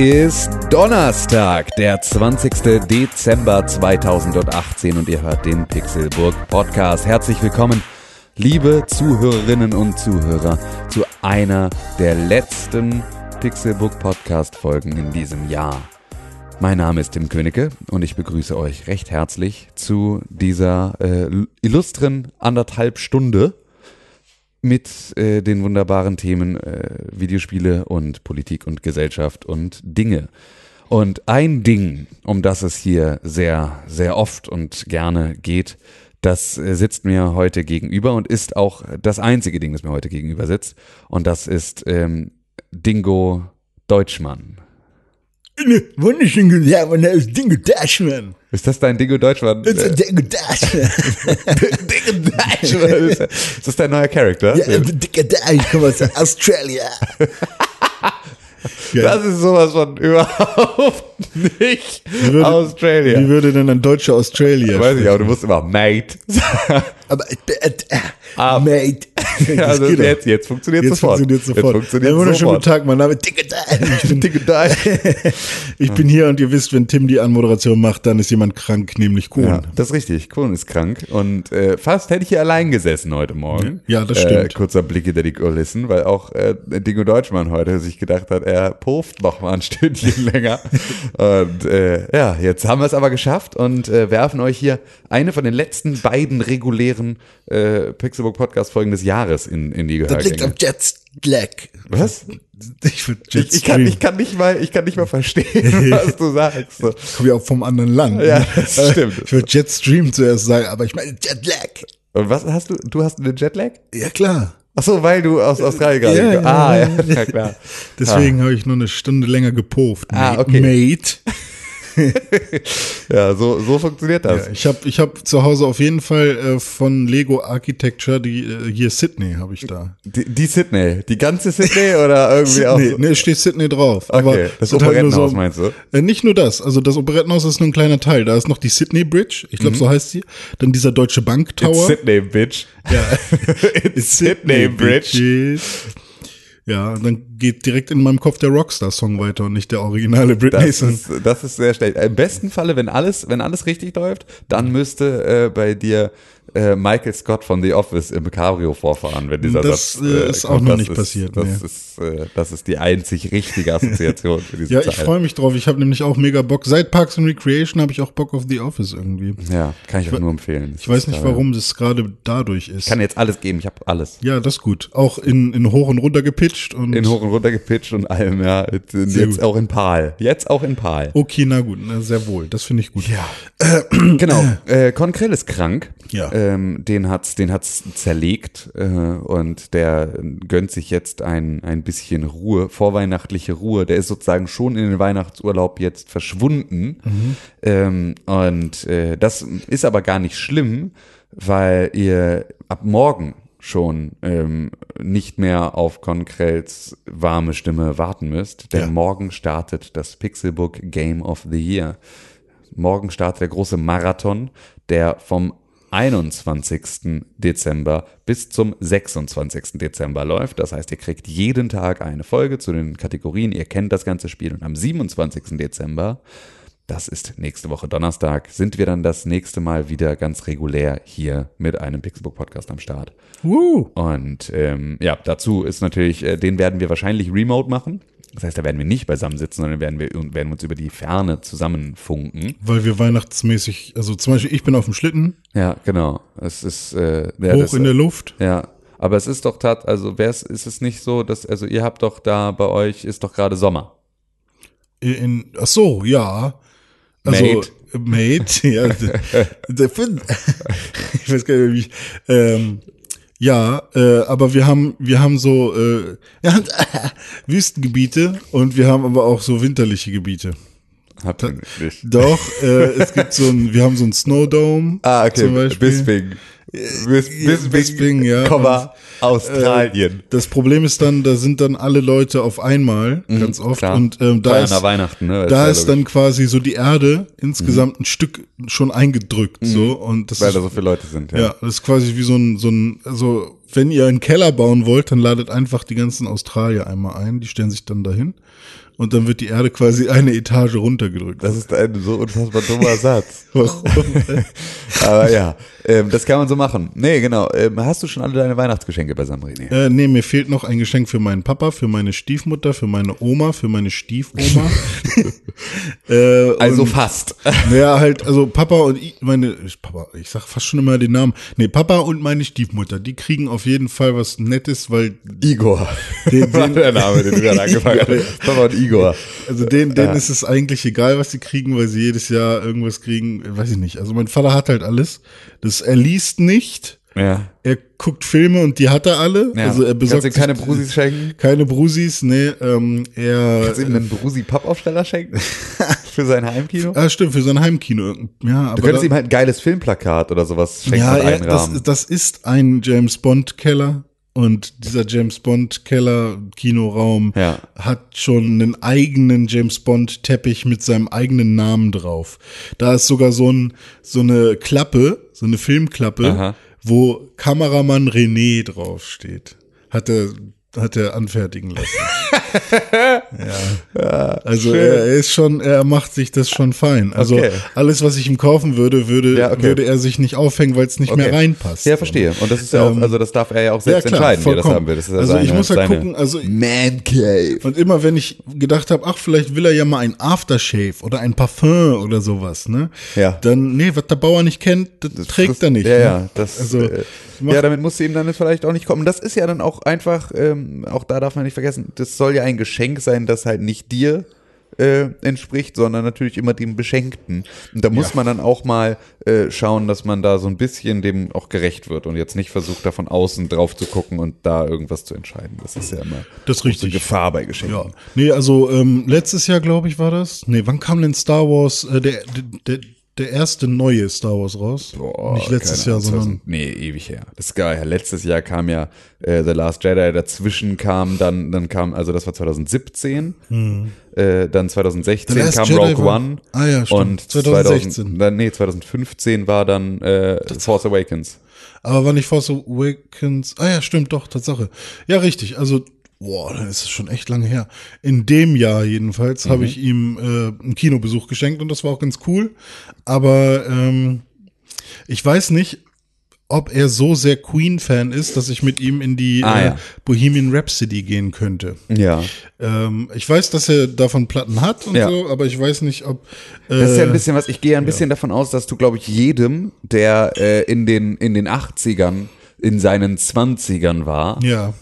ist Donnerstag, der 20. Dezember 2018 und ihr hört den Pixelburg Podcast. Herzlich willkommen, liebe Zuhörerinnen und Zuhörer, zu einer der letzten Pixelburg Podcast Folgen in diesem Jahr. Mein Name ist Tim Königke und ich begrüße euch recht herzlich zu dieser äh, illustren anderthalb Stunde mit äh, den wunderbaren Themen äh, Videospiele und Politik und Gesellschaft und Dinge. Und ein Ding, um das es hier sehr, sehr oft und gerne geht, das äh, sitzt mir heute gegenüber und ist auch das einzige Ding, das mir heute gegenüber sitzt. Und das ist ähm, Dingo Deutschmann. Wunderschön gesagt, mein Name ist Dingo Dashman. Ist das dein Dingo Deutschmann? Dingo Dashman. Dingo Deutschmann. Ist das dein neuer Charakter? Ja, Dingo Dash, ich komme aus Australien. Das ist sowas von überhaupt nicht würde, Australia. Wie würde denn ein deutscher Australier? Weiß ich, aber du musst immer Mate. Aber, äh, äh, Ah. Mate. Also jetzt, jetzt funktioniert Jetzt sofort. funktioniert sofort. Jetzt funktioniert Einen wunderschönen sofort. guten Tag, mein Name ist. Ich bin, hier und ihr wisst, wenn Tim die Anmoderation macht, dann ist jemand krank, nämlich Kuhn. Ja, das ist richtig. Kuhn ist krank und äh, fast hätte ich hier allein gesessen heute Morgen. Ja, das Äh, stimmt. kurzer Blick hinter die Kulissen, weil auch äh, Dingo Deutschmann heute sich gedacht hat, er pufft noch mal ein Stündchen länger. Und äh, ja, jetzt haben wir es aber geschafft und äh, werfen euch hier eine von den letzten beiden regulären äh, Pixelbook Podcast Folgen des Jahres in, in die Das liegt Gehörgänge. am Jetlag. Was? Ich, Ich, ich, kann, ich, kann nicht mal, ich kann nicht mal verstehen, was du sagst. So. Ich komme ja auch vom anderen Land. Ja, das stimmt. Ich würde Jetstream zuerst sagen, aber ich meine Jetlag. Und was hast du? Du hast einen Jetlag? Ja, klar. Ach so, weil du aus Australien gerade. Ja, ah, ja, ja. ja, klar. Deswegen habe ich nur eine Stunde länger gepufft. Ah, okay. Mate. Ja, so, so funktioniert das. Ja, ich habe ich hab zu Hause auf jeden Fall äh, von Lego Architecture, die äh, hier Sydney habe ich da. Die, die Sydney, die ganze Sydney oder irgendwie auch. Nee, so- nee, steht Sydney drauf. Aber Okay, das sind halt Operettenhaus meinst du? Äh, nicht nur das, also das Operettenhaus ist nur ein kleiner Teil. Da ist noch die Sydney Bridge, ich Mhm. glaube so heißt sie. Dann dieser Deutsche Bank It's Tower. Sydney, bitch. Ja. It's Sydney, Bridge. Bitches. Ja, dann geht direkt in meinem Kopf der Rockstar-Song weiter und nicht der originale Britney-Song. Das ist, das ist sehr schlecht. Im besten Falle, wenn alles, wenn alles richtig läuft, dann müsste äh, bei dir äh, Michael Scott von The Office im Cabrio vorfahren, wenn dieser Das, Satz äh, ist auch noch Das nicht ist, passiert, Das, nee. ist, äh, das ist die einzig richtige Assoziation für diese Ja, ich freue mich drauf. Ich habe nämlich auch mega Bock. Seit Parks and Recreation habe ich auch Bock auf The Office irgendwie. Ja, kann ich euch nur empfehlen. Ich weiß nicht, warum das gerade dadurch ist. Ich kann jetzt alles geben, ich habe alles. ja, das ist gut. Auch in, in hoch und runter gepitcht und. In hoch und runter gepitcht und allem, ja. Jetzt, jetzt auch in Pal. Jetzt auch in Pal. okay, na gut, na, sehr wohl. Das finde ich gut. Ja. Genau. Äh, Konkrell ist krank. Ja. Ähm, den hat's, den hat's zerlegt äh, und der gönnt sich jetzt ein, ein bisschen Ruhe, vorweihnachtliche Ruhe. Der ist sozusagen schon in den Weihnachtsurlaub jetzt verschwunden. Ähm, und äh, das ist aber gar nicht schlimm, weil ihr ab morgen schon ähm, nicht mehr auf Konkrels warme Stimme warten müsst, denn Ja. morgen startet das Pixelbook Game of the Year. Morgen startet der große Marathon, der vom 21. Dezember bis zum 26. Dezember läuft. Das heißt, ihr kriegt jeden Tag eine Folge zu den Kategorien. Ihr kennt das ganze Spiel. Und am 27. Dezember, das ist nächste Woche Donnerstag, sind wir dann das nächste Mal wieder ganz regulär hier mit einem Pixelbook Podcast am Start. Woo. Und ähm, ja, dazu ist natürlich, äh, den werden wir wahrscheinlich remote machen. Das heißt, da werden wir nicht beisammen sitzen, sondern werden wir werden uns über die Ferne zusammenfunken. Weil wir weihnachtsmäßig, also zum Beispiel ich bin auf dem Schlitten, Ja, genau. Es ist äh, ja, hoch das, in der Luft. ja. Aber es ist doch tat, also wär's, ist es nicht so, dass, also ihr habt doch da bei euch ist doch gerade Sommer. In, ach so, ja. Also, Mate. Mate, ja. ich weiß gar nicht, wie ich, ähm, ja, äh, aber wir haben, wir haben so, äh, wir haben Wüstengebiete und wir haben aber auch so winterliche Gebiete. Habt ihr nicht. Doch, äh, es gibt so ein, wir haben so ein Snowdome. Ah, okay. Zum Beispiel. Bisping. Bis, bis, Bisping, ja. Komma, Australien. Das Problem ist dann, da sind dann alle Leute auf einmal, ganz oft. Mhm, klar. Und ähm, da ist, nach Weihnachten, ne? da ist dann quasi so die Erde insgesamt ein Stück schon eingedrückt, so. Und das Mhm. Weil ist, da so viele Leute sind, ja. ja, das ist quasi wie so ein, so ein, also, wenn ihr einen Keller bauen wollt, dann ladet einfach die ganzen Australier einmal ein, die stellen sich dann dahin. und dann wird die Erde quasi eine Etage runtergedrückt. Das ist ein so unfassbar dummer Satz. Warum? Aber ja, ähm, das kann man so machen. Nee, genau. Ähm, hast du schon alle deine Weihnachtsgeschenke beisammen, René? äh, nee, mir fehlt noch ein Geschenk für meinen Papa, für meine Stiefmutter, für meine Oma, für meine Stiefoma. äh, Also und- fast. Ja, halt, also Papa und ich, meine, ich- Papa, ich sag fast schon immer den Namen. Nee, Papa und meine Stiefmutter, die kriegen auf jeden Fall was Nettes, weil, Igor. Den- war den- der Name, den du gerade angefangen hast. Papa und Igor. also denen, denen ist es eigentlich egal, was sie kriegen, weil sie jedes Jahr irgendwas kriegen, weiß ich nicht. Also mein Vater hat halt alles. Das, er liest nicht, Ja. er guckt Filme und die hat er alle. ja. Also er besorgt Kannst du ihm keine Brusis schenken? Keine Brusis, nee, ähm, er. Kannst du ihm einen Brusi-Pappaufsteller schenken? Für sein Heimkino? Ah, stimmt, für sein Heimkino. Ja, aber Du könntest da- ihm halt ein geiles Filmplakat oder sowas schenken ja, er, das, das ist ein James Bond Keller und dieser James Bond Keller Kinoraum Ja. hat schon einen eigenen James Bond Teppich mit seinem eigenen Namen drauf. Da ist sogar so ein so eine Klappe, so eine Filmklappe, Aha. wo Kameramann René draufsteht. Hat er hat er anfertigen lassen. ja. Also schön. er, ist schon, er macht sich das schon fein. Also Okay. alles, was ich ihm kaufen würde, würde, Ja, okay. würde er sich nicht aufhängen, weil es nicht mehr Okay. reinpasst. Ja, verstehe. Und das ist ja auch, Ähm, also das darf er ja auch selbst ja, klar, entscheiden, wie er das vollkommen. haben will. Das ist ja Also seine, ich muss halt seine gucken, also Man Cave. und immer wenn ich gedacht habe, ach, vielleicht will er ja mal ein Aftershave oder ein Parfum oder sowas, ne? Ja. Dann, nee, was der Bauer nicht kennt, das, trägt er nicht. Ja, ne? ja, das, Also, äh, ja, damit musst du ihm dann vielleicht auch nicht kommen. Das ist ja dann auch einfach, ähm, auch da darf man nicht vergessen, das soll ja ein Geschenk sein, das halt nicht dir äh, entspricht, sondern natürlich immer dem Beschenkten. Und da muss Ja. man dann auch mal äh, schauen, dass man da so ein bisschen dem auch gerecht wird und jetzt nicht versucht, da von außen drauf zu gucken und da irgendwas zu entscheiden. Das ist ja immer Das richtig. Gefahr bei Geschenken. Ja, nee, also ähm, letztes Jahr, glaube ich, war das. Nee, wann kam denn Star Wars, äh, der, der, der erste neue Star Wars raus? Boah, Nicht letztes Jahr, sondern 2000 Nee, ewig her. Das ist geil. Letztes Jahr kam ja äh, The Last Jedi, dazwischen kam dann, dann kam, also das war 2017, äh, dann 2016 Hm. The Last kam Jedi Rogue war- One. Ah ja, stimmt. Und 2016. 2000, dann, nee, 2015 war dann äh, Force Awakens. Aber war nicht Force Awakens? Ah ja, stimmt, doch, Tatsache. Ja, richtig. Also, boah, dann ist es schon echt lange her. In dem Jahr jedenfalls habe ich ihm äh, einen Kinobesuch geschenkt und das war auch ganz cool. Aber ähm, ich weiß nicht, ob er so sehr Queen-Fan ist, dass ich mit ihm in die Ah, äh, ja. Bohemian Rhapsody gehen könnte. Ja. Ähm, ich weiß, dass er davon Platten hat und Ja. so, aber ich weiß nicht, ob. Äh, Das ist ja ein bisschen was, ich gehe ja ein bisschen davon aus, dass du, glaube ich, jedem, der äh, in, den, in den 80ern, in seinen 20ern war, Ja.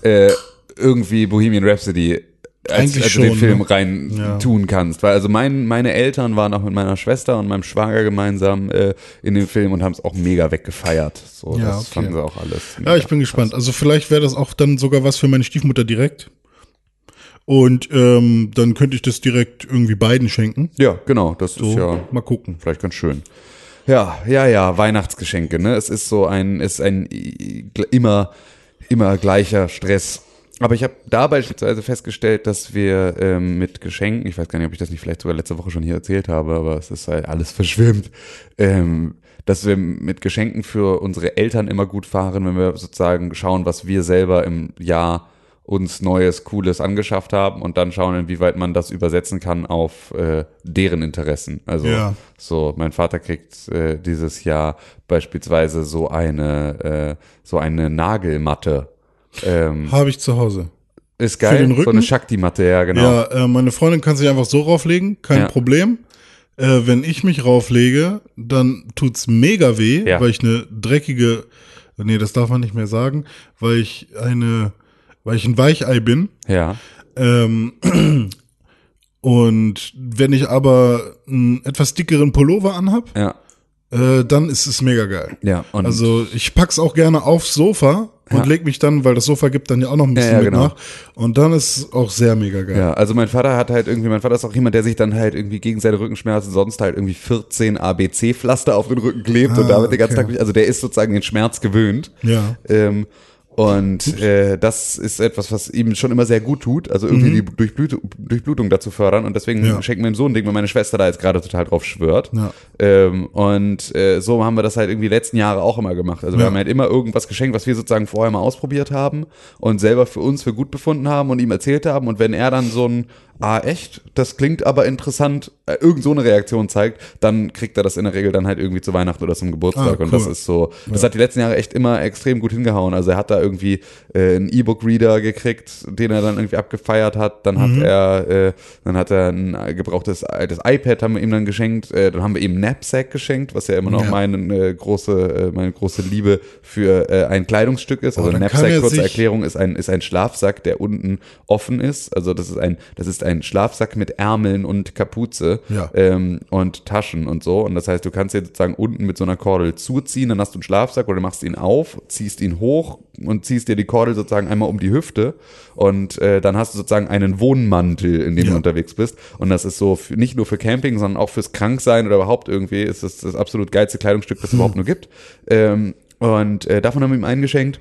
Äh, irgendwie Bohemian Rhapsody als, Eigentlich den schon, Film ne? rein Ja. tun kannst. Weil also mein, meine Eltern waren auch mit meiner Schwester und meinem Schwager gemeinsam äh, in dem Film und haben es auch mega weggefeiert. So, Ja, das okay. fanden sie auch alles. Ja, ich bin gespannt. Also vielleicht wäre das auch dann sogar was für meine Stiefmutter direkt. Und ähm, dann könnte ich das direkt irgendwie beiden schenken. Ja, genau, das So, ist ja mal gucken. vielleicht ganz schön. Ja, ja, ja, Weihnachtsgeschenke, ne? Es ist so ein, ist ein i- immer, immer gleicher Stress. Aber ich habe da beispielsweise festgestellt, dass wir ähm, mit Geschenken, ich weiß gar nicht, ob ich das nicht vielleicht sogar letzte Woche schon hier erzählt habe, aber es ist halt alles verschwimmt, ähm, dass wir mit Geschenken für unsere Eltern immer gut fahren, wenn wir sozusagen schauen, was wir selber im Jahr uns Neues, Cooles angeschafft haben und dann schauen, inwieweit man das übersetzen kann auf äh, deren Interessen. Also Ja. so, mein Vater kriegt äh, dieses Jahr beispielsweise so eine äh, so eine Nagelmatte. Ähm, Habe ich zu Hause. ist geil, den so Rücken? eine Shakti-Matte, ja genau. Ja, äh, meine Freundin kann sich einfach so rauflegen, kein Ja. Problem. Äh, wenn ich mich rauflege, dann tut's mega weh, Ja. weil ich eine dreckige, nee, das darf man nicht mehr sagen, weil ich eine, weil ich ein Weichei bin. Ja, Ähm, und wenn ich aber einen etwas dickeren Pullover anhab, ja, äh, dann ist es mega geil. ja. Und Also ich pack's auch gerne aufs Sofa und Ja. leg mich dann, weil das Sofa gibt dann ja auch noch ein bisschen ja, mit genau. nach. Und dann ist auch sehr mega geil. Ja, also mein Vater hat halt irgendwie, mein Vater ist auch jemand, der sich dann halt irgendwie gegen seine Rückenschmerzen sonst halt irgendwie 14 ABC-Pflaster auf den Rücken klebt und Ah, damit den ganzen okay. Tag, also der ist sozusagen den Schmerz gewöhnt. Ja. Ähm, und äh, das ist etwas, was ihm schon immer sehr gut tut, also irgendwie die Durchblutung, Durchblutung dazu fördern. Und deswegen Mhm. Ja. schenken wir ihm so ein Ding, weil meine Schwester da jetzt gerade total drauf schwört. Ja. Ähm, und äh, so haben wir das halt irgendwie die letzten Jahre auch immer gemacht. Also wir Ja. haben halt immer irgendwas geschenkt, was wir sozusagen vorher mal ausprobiert haben und selber für uns für gut befunden haben und ihm erzählt haben. Und wenn er dann so ein ah, echt? Das klingt aber interessant, äh, irgend so eine Reaktion zeigt, dann kriegt er das in der Regel dann halt irgendwie zu Weihnachten oder zum Geburtstag. Ah, Und das cool. ist so, das hat die letzten Jahre echt immer extrem gut hingehauen. Also er hat da irgendwie äh, einen E-Book-Reader gekriegt, den er dann irgendwie abgefeiert hat. Dann Mhm. hat er, äh, dann hat er ein gebrauchtes altes iPad haben wir ihm dann geschenkt. Äh, dann haben wir ihm Knapsack geschenkt, was ja immer noch Ja. meine äh, große, äh, meine große Liebe für ein Kleidungsstück ist. Also Oh, Knapsack, kurze Erklärung, ist ein, ist ein Schlafsack, der unten offen ist. Also das ist ein, das ist ein Schlafsack mit Ärmeln und Kapuze Ja. ähm, und Taschen und so. Und das heißt, du kannst dir sozusagen unten mit so einer Kordel zuziehen, dann hast du einen Schlafsack oder machst ihn auf, ziehst ihn hoch und ziehst dir die Kordel sozusagen einmal um die Hüfte und äh, dann hast du sozusagen einen Wohnmantel, in dem Ja. du unterwegs bist. Und das ist so für, nicht nur für Camping, sondern auch fürs Kranksein oder überhaupt irgendwie ist das das absolut geilste Kleidungsstück, das es überhaupt nur gibt. Ähm, und äh, davon haben wir ihm eingeschenkt.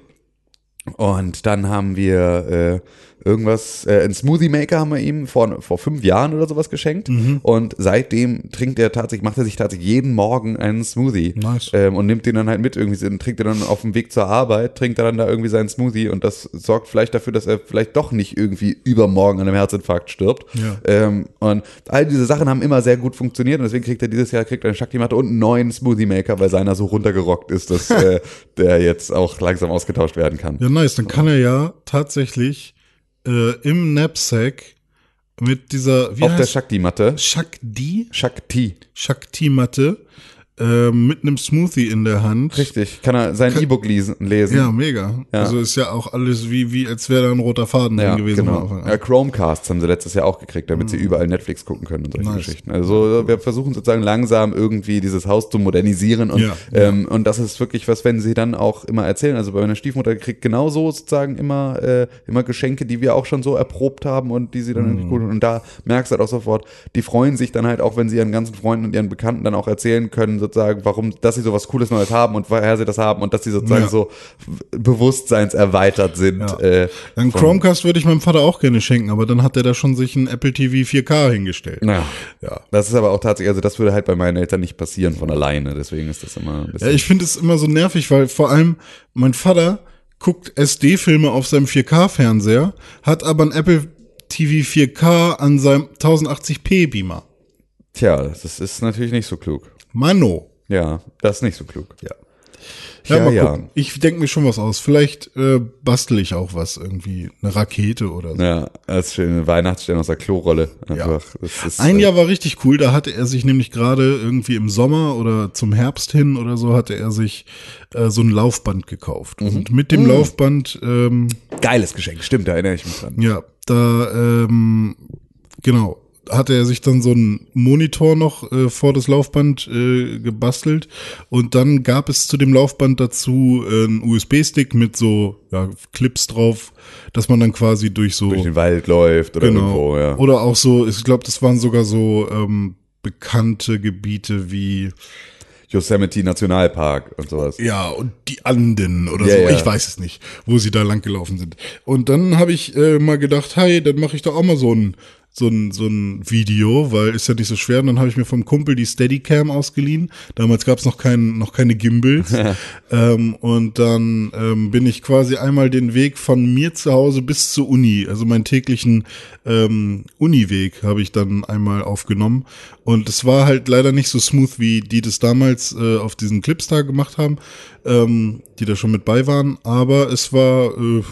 Und dann haben wir äh, irgendwas, äh, einen Smoothie Maker haben wir ihm vor, vor fünf Jahren oder sowas geschenkt. Mhm. Und seitdem trinkt er tatsächlich, macht er sich tatsächlich jeden Morgen einen Smoothie. Nice. Ähm, und nimmt den dann halt mit irgendwie, trinkt er dann auf dem Weg zur Arbeit, trinkt er dann da irgendwie seinen Smoothie und das sorgt vielleicht dafür, dass er vielleicht doch nicht irgendwie übermorgen an einem Herzinfarkt stirbt. Ja. Ähm, und all diese Sachen haben immer sehr gut funktioniert und deswegen kriegt er dieses Jahr kriegt er eine Shakti-Matte und einen neuen Smoothie Maker, weil seiner so runtergerockt ist, dass äh, der jetzt auch langsam ausgetauscht werden kann. Ja, nice. Dann kann er ja tatsächlich äh, im Knapsack mit dieser, wie Auf der heißt Shakti-Matte. Shakti? Shakti. Shakti-Matte äh, mit einem Smoothie in der Hand. Richtig. Kann er sein E-Book lesen. lesen. Ja, mega. Ja. Also ist ja auch alles wie, wie als wäre da ein roter Faden Ja, drin gewesen. genau. Mhm. Ja, Chromecasts haben sie letztes Jahr auch gekriegt, damit sie überall Netflix gucken können und solche Nice. Geschichten. Also wir versuchen sozusagen langsam irgendwie dieses Haus zu modernisieren und, Ja, ähm, und das ist wirklich was, wenn sie dann auch immer erzählen. Also bei meiner Stiefmutter kriegt genauso sozusagen immer, äh, immer Geschenke, die wir auch schon so erprobt haben und die sie dann irgendwie Mhm. cool Und da merkst du halt auch sofort, die freuen sich dann halt auch, wenn sie ihren ganzen Freunden und ihren Bekannten dann auch erzählen können, sozusagen, warum, dass sie sowas Cooles Neues haben und woher sie das haben und dass sie sozusagen Ja. so bewusstseinserweitert sind. Ja. Äh, Ein Chromecast würde ich meinem Vater auch gerne schenken, aber dann hat er da schon sich ein Apple TV 4K hingestellt. Ja. Ja. Das ist aber auch tatsächlich, also das würde halt bei meinen Eltern nicht passieren von alleine, deswegen ist das immer ein Ja, bisschen. ich finde es immer so nervig, weil vor allem mein Vater guckt SD-Filme auf seinem 4K-Fernseher, hat aber ein Apple TV 4K an seinem 1080p-Beamer. Tja, das ist natürlich nicht so klug. Mano. Ja, das ist nicht so klug. Ja. Ja, Ja, mal ja. gucken. Ich denke mir schon was aus. Vielleicht äh, bastel ich auch was, irgendwie eine Rakete oder so. Ja, das ist schön, eine Weihnachtsstern aus der Klorolle. Einfach. Das ist, Ein äh, Jahr war richtig cool, da hatte er sich nämlich gerade irgendwie im Sommer oder zum Herbst hin oder so, hatte er sich äh, so ein Laufband gekauft. Mhm. Und mit dem Laufband, ähm, Geiles Geschenk, stimmt, da erinnere ich mich dran. ja, da, ähm, genau, hatte er sich dann so einen Monitor noch äh, vor das Laufband äh, gebastelt und dann gab es zu dem Laufband dazu äh, einen USB-Stick mit so ja, Clips drauf, dass man dann quasi durch so Durch den Wald läuft oder genau. irgendwo, ja. Oder auch so, ich glaube, das waren sogar so ähm, bekannte Gebiete wie Yosemite Nationalpark und sowas. ja und die Anden oder Ja, so. ja. Ich weiß es nicht, wo sie da lang gelaufen sind. Und dann habe ich äh, mal gedacht, hey, dann mache ich doch auch mal so ein so ein so ein Video, weil ist ja nicht so schwer. Und dann habe ich mir vom Kumpel die Steadicam ausgeliehen. Damals gab es noch kein, noch keine Gimbals. ähm, und dann ähm, bin ich quasi einmal den Weg von mir zu Hause bis zur Uni, also meinen täglichen ähm, Uniweg, habe ich dann einmal aufgenommen. Und es war halt leider nicht so smooth, wie die das damals äh, auf diesen Clips da gemacht haben, ähm, die da schon mit bei waren. Aber es war äh,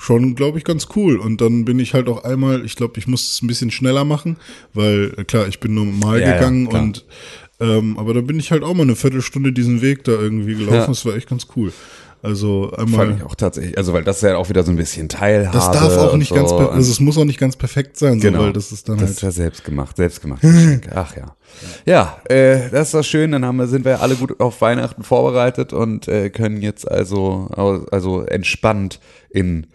schon, glaube ich, ganz cool. Und dann bin ich halt auch einmal, ich glaube, ich muss es ein bisschen schneller machen, weil äh, klar, ich bin normal Ja, ja, gegangen klar. und ähm, aber da bin ich halt auch mal eine Viertelstunde diesen Weg da irgendwie gelaufen. Ja. Das war echt ganz cool. Also Fand einmal. ich auch tatsächlich, also weil das ist ja auch wieder so ein bisschen Teilhabe. Das darf auch nicht ganz, so. per- also es muss auch nicht ganz perfekt sein, Genau. so, weil das ist dann das halt. ist ja selbst gemacht, selbst gemacht. Ach ja. Ja, äh, das ist doch schön. Dann haben wir, sind wir alle gut auf Weihnachten vorbereitet und äh, können jetzt also, also entspannt in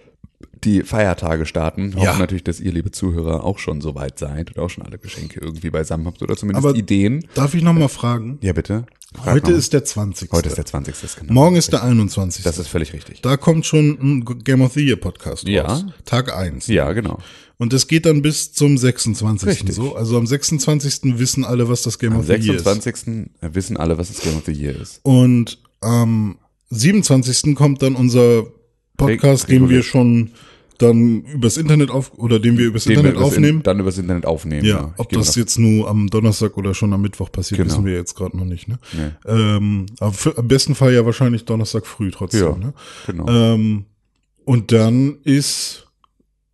die Feiertage starten. Hoffen Ja. natürlich, dass ihr, liebe Zuhörer, auch schon so weit seid und auch schon alle Geschenke irgendwie beisammen habt oder zumindest Aber- Ideen. Darf ich noch mal fragen? Ja, bitte. Frag Heute ist der 20. heute ist der 20. das ist Genau. Morgen ist der 21. Das ist völlig richtig. da kommt schon ein Game of the Year Podcast Ja. raus. Tag 1. Ja, genau. Und das geht dann bis zum 26. Richtig. so. Also am 26. wissen alle, was das Game Am of the Year ist. 26. wissen alle, was das Game of the Year ist. Und am 27. kommt dann unser Podcast, den wir schon dann übers Internet auf oder den wir übers Den wir Internet übers In- aufnehmen. dann übers Internet aufnehmen. ja, Ich ob das jetzt nur am Donnerstag oder schon am Mittwoch passiert, Genau. wissen wir jetzt gerade noch nicht. Ne? Nee. Ähm, aber für, am besten Fall ja wahrscheinlich Donnerstag früh trotzdem. Ja, Ne? genau. Ähm, und dann ist,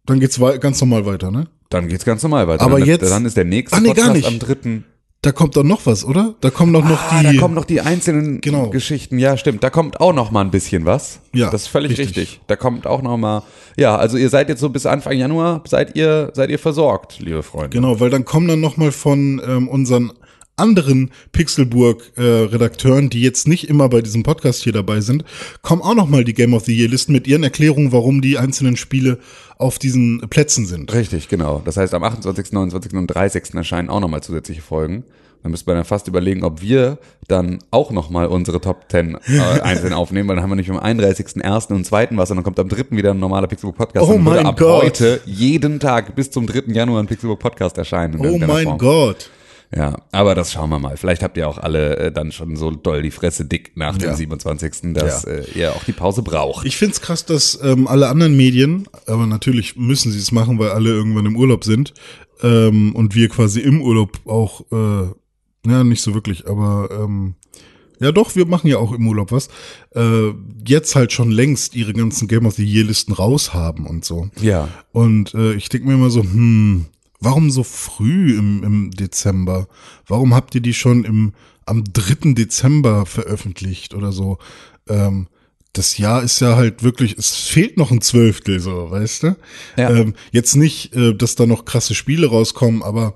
dann geht's ganz normal weiter, ne? dann geht's ganz normal weiter. Aber dann, jetzt- dann ist der nächste Ah, nee, gar Podcast nicht. am dritten. Da kommt doch noch was, oder? Da kommen doch noch Ah, die. da kommen noch die einzelnen Genau. Geschichten. Ja, stimmt. Da kommt auch noch mal ein bisschen was. Ja, das ist völlig richtig. richtig. Da kommt auch noch mal. Ja, also ihr seid jetzt so bis Anfang Januar seid ihr seid ihr versorgt, liebe Freunde. Genau, weil dann kommen dann noch mal von ähm, unseren anderen Pixelburg-Redakteuren, die jetzt nicht immer bei diesem Podcast hier dabei sind, kommen auch noch mal die Game of the Year-Listen mit ihren Erklärungen, warum die einzelnen Spiele auf diesen Plätzen sind. Richtig, genau. Das heißt, am 28., 29. und 30. erscheinen auch nochmal zusätzliche Folgen. Da müsste man dann fast überlegen, ob wir dann auch nochmal unsere Top 10 äh, einzeln aufnehmen, weil dann haben wir nicht am 31.01. und 2. was, sondern kommt am 3. wieder ein normaler Pixelbook Podcast. Oh und mein ab Gott. heute jeden Tag bis zum 3. Januar ein Pixelbook Podcast erscheinen. in Oh mein Form. Gott. Ja, aber das schauen wir mal. Vielleicht habt ihr auch alle äh, dann schon so doll die Fresse dick nach dem Ja. 27., dass Ja. äh, ihr auch die Pause braucht. Ich find's krass, dass ähm, alle anderen Medien, aber natürlich müssen sie es machen, weil alle irgendwann im Urlaub sind ähm, und wir quasi im Urlaub auch, äh, ja, nicht so wirklich, aber ähm, ja doch, wir machen ja auch im Urlaub was, äh, jetzt halt schon längst ihre ganzen Game of the Year Listen raus haben und so. ja. Und äh, ich denke mir immer so, hm, warum so früh im, im Dezember? Warum habt ihr die schon im, am 3. Dezember veröffentlicht oder so? Ähm, das Jahr ist ja halt wirklich, es fehlt noch ein Zwölftel, so, weißt du? Ja. Ähm, jetzt nicht, äh, dass da noch krasse Spiele rauskommen, aber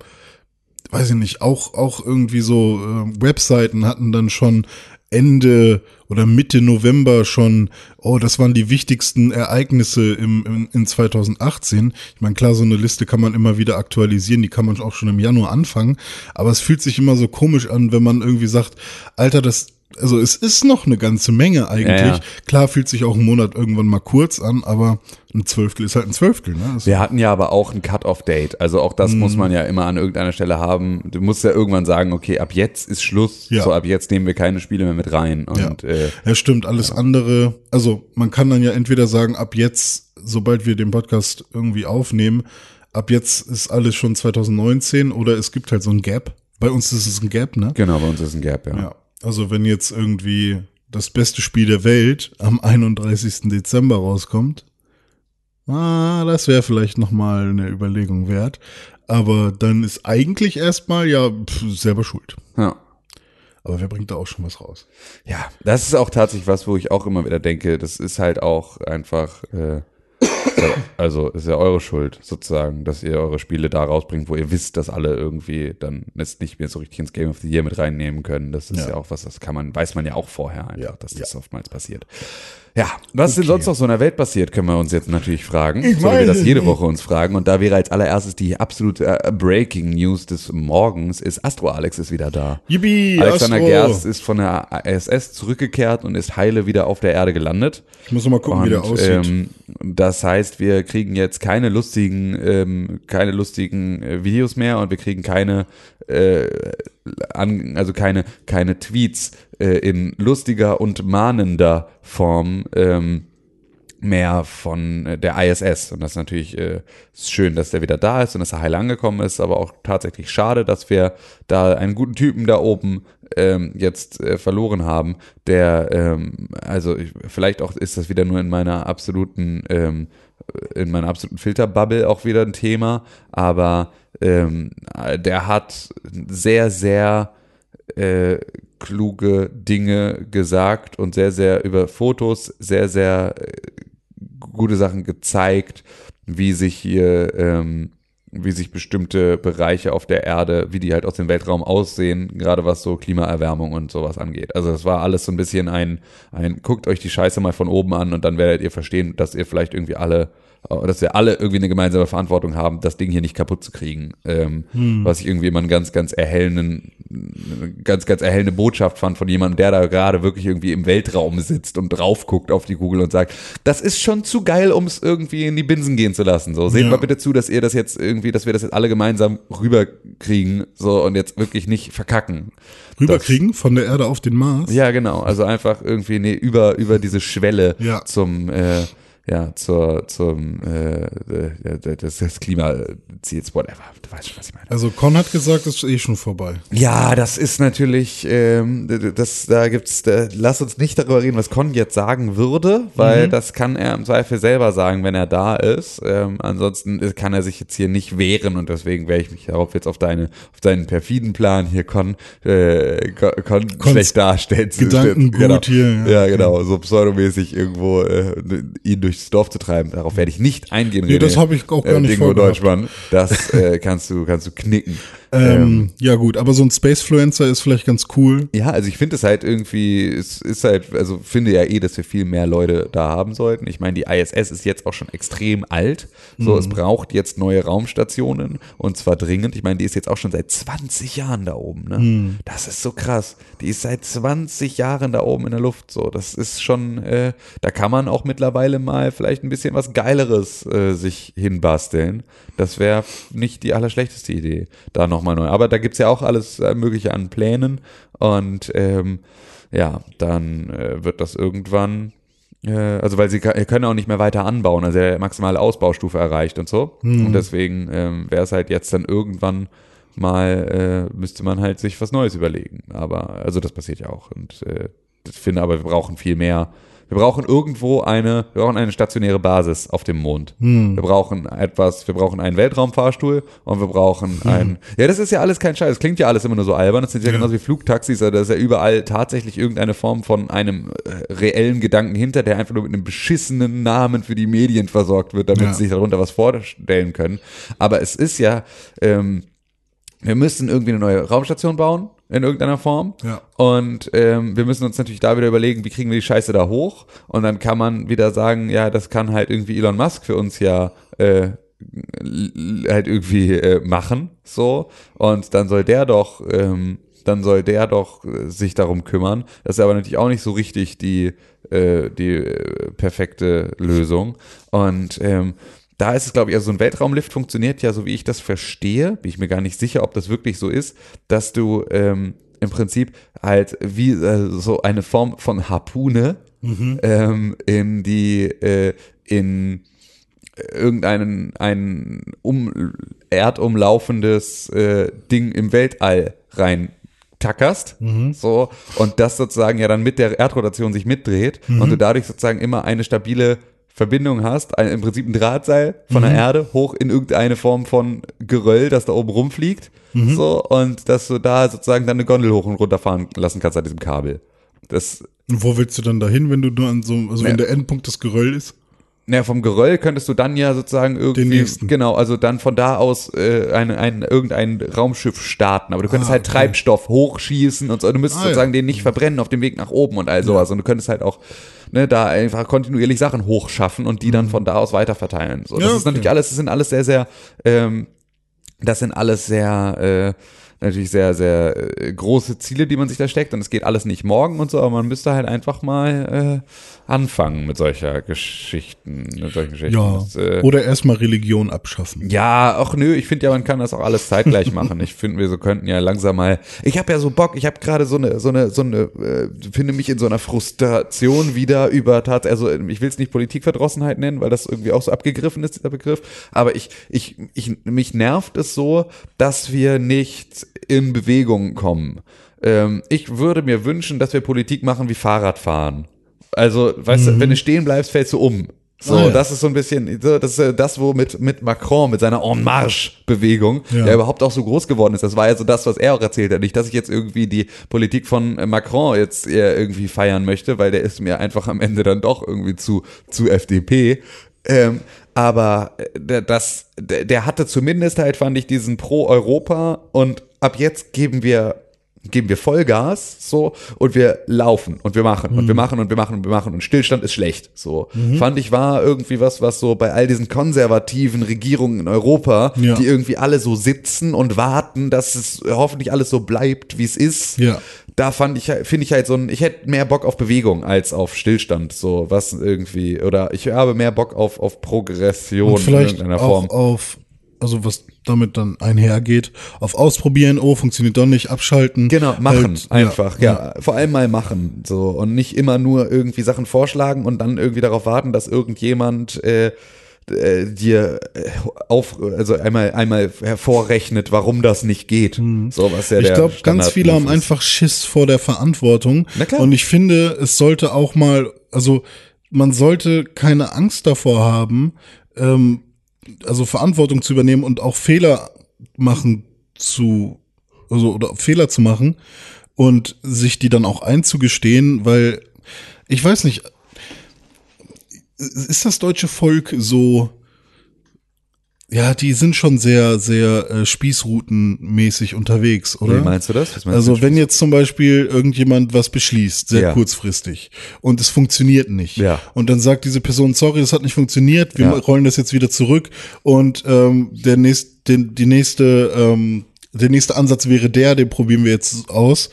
weiß ich nicht, auch, auch irgendwie so äh, Webseiten hatten dann schon Ende oder Mitte November schon, oh, das waren die wichtigsten Ereignisse im, im, in 2018. Ich meine, klar, so eine Liste kann man immer wieder aktualisieren, die kann man auch schon im Januar anfangen, aber es fühlt sich immer so komisch an, wenn man irgendwie sagt, Alter, das, also es ist noch eine ganze Menge eigentlich. Ja, ja. Klar fühlt sich auch ein Monat irgendwann mal kurz an, aber ein Zwölftel ist halt ein Zwölftel, ne? Das- Wir hatten ja aber auch ein Cut-off-Date. Also auch das Mhm. muss man ja immer an irgendeiner Stelle haben. Du musst ja irgendwann sagen, okay, ab jetzt ist Schluss. Ja. So ab jetzt nehmen wir keine Spiele mehr mit rein. Ja. Und äh, Ja, stimmt. Alles andere, also man kann dann ja entweder sagen, ab jetzt, sobald wir den Podcast irgendwie aufnehmen, ab jetzt ist alles schon 2019 oder es gibt halt so ein Gap. Bei uns ist es ein Gap, ne? genau, bei uns ist ein Gap, ja. Ja. Also wenn jetzt irgendwie das beste Spiel der Welt am 31. Dezember rauskommt, ah, das wäre vielleicht nochmal eine Überlegung wert. Aber dann ist eigentlich erstmal ja pf, selber schuld. ja. Aber wer bringt da auch schon was raus? Ja, das ist auch tatsächlich was, wo ich auch immer wieder denke, das ist halt auch einfach, äh, also ist ja eure Schuld sozusagen, dass ihr eure Spiele da rausbringt, wo ihr wisst, dass alle irgendwie dann es nicht mehr so richtig ins Game of the Year mit reinnehmen können. Das ist ja, Ja. auch was, das kann man, weiß man ja auch vorher einfach, Ja, dass ja. das oftmals passiert. Ja, was denn sonst noch so in der Welt passiert, können wir uns jetzt natürlich fragen. so wie wir das jede. Woche uns fragen. Und da wäre als allererstes die absolute äh, Breaking News des Morgens ist Astro Alex ist wieder da. Yippie, Alexander Astro. Gerst ist von der ISS zurückgekehrt und ist heile wieder auf der Erde gelandet. Ich muss noch mal gucken, und, wie der aussieht. Ähm, das heißt, wir kriegen jetzt keine lustigen, ähm, keine lustigen äh, Videos mehr und wir kriegen keine, äh, an, also keine, keine Tweets äh, in lustiger und mahnender Form. Ähm, mehr von äh, der ISS. Und das ist natürlich äh, ist schön, dass der wieder da ist und dass er heil angekommen ist, aber auch tatsächlich schade, dass wir da einen guten Typen da oben ähm, jetzt äh, verloren haben, der, ähm, also ich, vielleicht auch ist das wieder nur in meiner absoluten, ähm, in meiner absoluten Filterbubble auch wieder ein Thema, aber ähm, der hat sehr, sehr äh, kluge Dinge gesagt und sehr, sehr über Fotos sehr, sehr äh, gute Sachen gezeigt, wie sich hier, ähm, wie sich bestimmte Bereiche auf der Erde, wie die halt aus dem Weltraum aussehen, gerade was so Klimaerwärmung und sowas angeht. Also das war alles so ein bisschen ein, ein, guckt euch die Scheiße mal von oben an und dann werdet ihr verstehen, dass ihr vielleicht irgendwie alle dass wir alle irgendwie eine gemeinsame Verantwortung haben, das Ding hier nicht kaputt zu kriegen. Ähm, Was ich irgendwie immer einen ganz, ganz erhellenden, eine ganz, ganz erhellende Botschaft fand von jemandem, der da gerade wirklich irgendwie im Weltraum sitzt und drauf guckt auf die Kugel und sagt, das ist schon zu geil, um es irgendwie in die Binsen gehen zu lassen. So, seht Ja. mal bitte zu, dass ihr das jetzt irgendwie, dass wir das jetzt alle gemeinsam rüberkriegen, so und jetzt wirklich nicht verkacken. Rüberkriegen von der Erde auf den Mars. Ja, genau. Also einfach irgendwie nee, über, über diese Schwelle Ja. zum, äh, ja, zur, zum, äh, äh, das, das Klimaziels, whatever. Du weißt schon, was ich meine. Also Con hat gesagt, es ist eh schon vorbei. Ja, das ist natürlich, ähm, das, da gibt's, da, lass uns nicht darüber reden, was Con jetzt sagen würde, weil mhm. das kann er im Zweifel selber sagen, wenn er da ist. Ähm, ansonsten kann er sich jetzt hier nicht wehren und deswegen werde ich mich darauf jetzt auf deine, auf deinen perfiden Plan hier Con, äh, Con, Con schlecht darstellen. Gedanken gut genau. hier. Ja, ja, genau, so pseudomäßig irgendwo äh, ihn durchs Dorf zu treiben. Darauf werde ich nicht eingehen. Nee, das habe ich auch gar äh, nicht Dingo Deutschmann. Das äh, kannst du, kannst du knicken. Ähm, ähm, ja gut, aber so ein Spacefluencer ist vielleicht ganz cool. Ja, also ich finde es halt irgendwie, es ist halt, also finde ja eh, dass wir viel mehr Leute da haben sollten. Ich meine, die ISS ist jetzt auch schon extrem alt. So, mhm. es braucht jetzt neue Raumstationen und zwar dringend. Ich meine, die ist jetzt auch schon seit 20 Jahren da oben. Ne? Mhm. Das ist so krass. Die ist seit 20 Jahren da oben in der Luft. So, das ist schon, äh, da kann man auch mittlerweile mal vielleicht ein bisschen was Geileres äh, sich hinbasteln. Das wäre nicht die allerschlechteste Idee, da noch nochmal neu. Aber da gibt es ja auch alles äh, Mögliche an Plänen und ähm, ja, dann äh, wird das irgendwann, äh, also weil sie können auch nicht mehr weiter anbauen, also der maximale Ausbaustufe erreicht und so. Hm. Und deswegen ähm, wäre es halt jetzt dann irgendwann mal, äh, müsste man halt sich was Neues überlegen. Aber, also das passiert ja auch. Und äh, ich finde aber, wir brauchen viel mehr wir brauchen irgendwo eine, wir brauchen eine stationäre Basis auf dem Mond. Hm. Wir brauchen etwas, wir brauchen einen Weltraumfahrstuhl und wir brauchen hm. einen. Ja, das ist ja alles kein Scheiß. Das klingt ja alles immer nur so albern. Das sind ja, ja. genauso wie Flugtaxis, da ist ja überall tatsächlich irgendeine Form von einem äh, reellen Gedanken hinter, der einfach nur mit einem beschissenen Namen für die Medien versorgt wird, damit ja. sie sich darunter was vorstellen können. Aber es ist ja, ähm, wir müssen irgendwie eine neue Raumstation bauen in irgendeiner Form. Ja. Und ähm, wir müssen uns natürlich da wieder überlegen, wie kriegen wir die Scheiße da hoch. Und dann kann man wieder sagen, ja, das kann halt irgendwie Elon Musk für uns ja äh, halt irgendwie äh, machen. So. Und dann soll der doch, ähm, dann soll der doch äh, sich darum kümmern. Das ist aber natürlich auch nicht so richtig die, äh, die äh, perfekte Lösung. Und ähm, da ist es, glaube ich, also so ein Weltraumlift funktioniert ja, so wie ich das verstehe, bin ich mir gar nicht sicher, ob das wirklich so ist, dass du ähm, im Prinzip halt wie äh, so eine Form von Harpune mhm. ähm, in die, äh, in irgendeinen ein um, erdumlaufendes äh, Ding im Weltall rein tackerst, mhm. so, und das sozusagen ja dann mit der Erdrotation sich mitdreht mhm. und du dadurch sozusagen immer eine stabile Verbindung hast, ein, im Prinzip ein Drahtseil von mhm. der Erde hoch in irgendeine Form von Geröll, das da oben rumfliegt, mhm. so, und dass du da sozusagen dann eine Gondel hoch und runter fahren lassen kannst an diesem Kabel. Das. Und wo willst du dann dahin, wenn du nur an so, also ne, wenn der Endpunkt das Geröll ist? Naja, vom Geröll könntest du dann ja sozusagen irgendwie, genau, also dann von da aus äh, ein, ein, irgendein Raumschiff starten, aber du könntest ah, halt okay. Treibstoff hochschießen und so, du müsstest ah, sozusagen ja. den nicht verbrennen auf dem Weg nach oben und all sowas ja. und du könntest halt auch ne, da einfach kontinuierlich Sachen hochschaffen und die dann mhm. von da aus weiterverteilen. So, das ja, ist natürlich alles, das sind alles sehr, sehr, ähm, das sind alles sehr, äh, natürlich sehr, sehr äh, große Ziele, die man sich da steckt und es geht alles nicht morgen und so, aber man müsste halt einfach mal äh, anfangen mit solcher Geschichten. Mit solchen Geschichten. Ja. Das, äh, Oder erstmal Religion abschaffen. Ja, ach nö, ich finde ja, man kann das auch alles zeitgleich machen. Ich finde, wir so könnten ja langsam mal. Ich habe ja so Bock, ich habe gerade so eine, so eine, so eine, äh, finde mich in so einer Frustration wieder über Tat, also ich will es nicht Politikverdrossenheit nennen, weil das irgendwie auch so abgegriffen ist, dieser Begriff. Aber ich, ich, ich, mich nervt es so, dass wir nicht in Bewegung kommen. Ähm, ich würde mir wünschen, dass wir Politik machen wie Fahrradfahren. Also, weißt mhm. du, wenn du stehen bleibst, fällst du um. So, ah, ja. das ist so ein bisschen, das ist äh, das, wo mit, mit Macron, mit seiner En Marche-Bewegung, ja. der überhaupt auch so groß geworden ist. Das war ja so das, was er auch erzählt hat. Nicht, dass ich jetzt irgendwie die Politik von Macron jetzt eher irgendwie feiern möchte, weil der ist mir einfach am Ende dann doch irgendwie zu, zu FDP. Ähm, aber äh, das, der hatte zumindest halt, fand ich, diesen Pro-Europa und ab jetzt geben wir geben wir Vollgas so und wir laufen und wir machen mhm. und wir mhm. machen und wir machen und wir machen und Stillstand ist schlecht so mhm. fand ich war irgendwie was was so bei all diesen konservativen Regierungen in Europa ja. die irgendwie alle so sitzen und warten dass es hoffentlich alles so bleibt wie es ist ja. da fand ich finde ich halt so ein ich hätte mehr Bock auf Bewegung als auf Stillstand so was irgendwie oder ich habe mehr Bock auf auf Progression und vielleicht in irgendeiner Form auf also was damit dann einhergeht, auf Ausprobieren, oh, funktioniert doch nicht, abschalten. Genau, machen Halt, einfach, ja, Vor allem mal machen, so und nicht immer nur irgendwie Sachen vorschlagen und dann irgendwie darauf warten, dass irgendjemand äh, äh, dir äh, auf, also einmal einmal hervorrechnet, warum das nicht geht. So was ja. Ich glaube, ganz viele haben einfach Schiss vor der Verantwortung. Na klar. Und ich finde, es sollte auch mal, also man sollte keine Angst davor haben, ähm, also Verantwortung zu übernehmen und auch Fehler machen zu, also oder Fehler zu machen und sich die dann auch einzugestehen, weil ich weiß nicht, ist das deutsche Volk so, ja, die sind schon sehr, sehr äh, spießrutenmäßig unterwegs, oder? Wie meinst du das? Meinst Also du? wenn jetzt zum Beispiel irgendjemand was beschließt, sehr Ja. kurzfristig, und es funktioniert nicht, Ja. und dann sagt diese Person, sorry, das hat nicht funktioniert, wir Ja. rollen das jetzt wieder zurück und ähm, der nächst, den, die nächste, ähm, der nächste Ansatz wäre der, den probieren wir jetzt aus,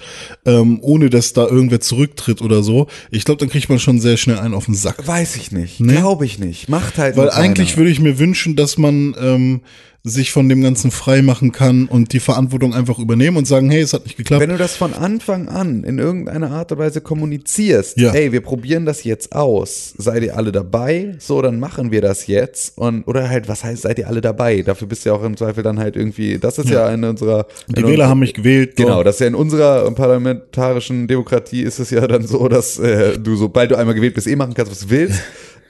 ähm, ohne dass da irgendwer zurücktritt oder so. Ich glaube, dann kriegt man schon sehr schnell einen auf den Sack. Weiß ich nicht, Nee? glaube ich nicht. Macht halt Weil eigentlich würde ich mir wünschen, dass man ähm, sich von dem Ganzen frei machen kann und die Verantwortung einfach übernehmen und sagen, hey, es hat nicht geklappt. Wenn du das von Anfang an in irgendeiner Art und Weise kommunizierst, Ja. ey, wir probieren das jetzt aus, seid ihr alle dabei? So, dann machen wir das jetzt. Und, oder halt, was heißt, seid ihr alle dabei? Dafür bist du ja auch im Zweifel dann halt irgendwie, das ist ja, in unserer. die in Wähler unserer- haben mich gewählt. so. Genau, das ist ja in unserer parlamentarischen Demokratie ist es ja dann so, dass äh, du, sobald du einmal gewählt bist, eh machen kannst, was du willst.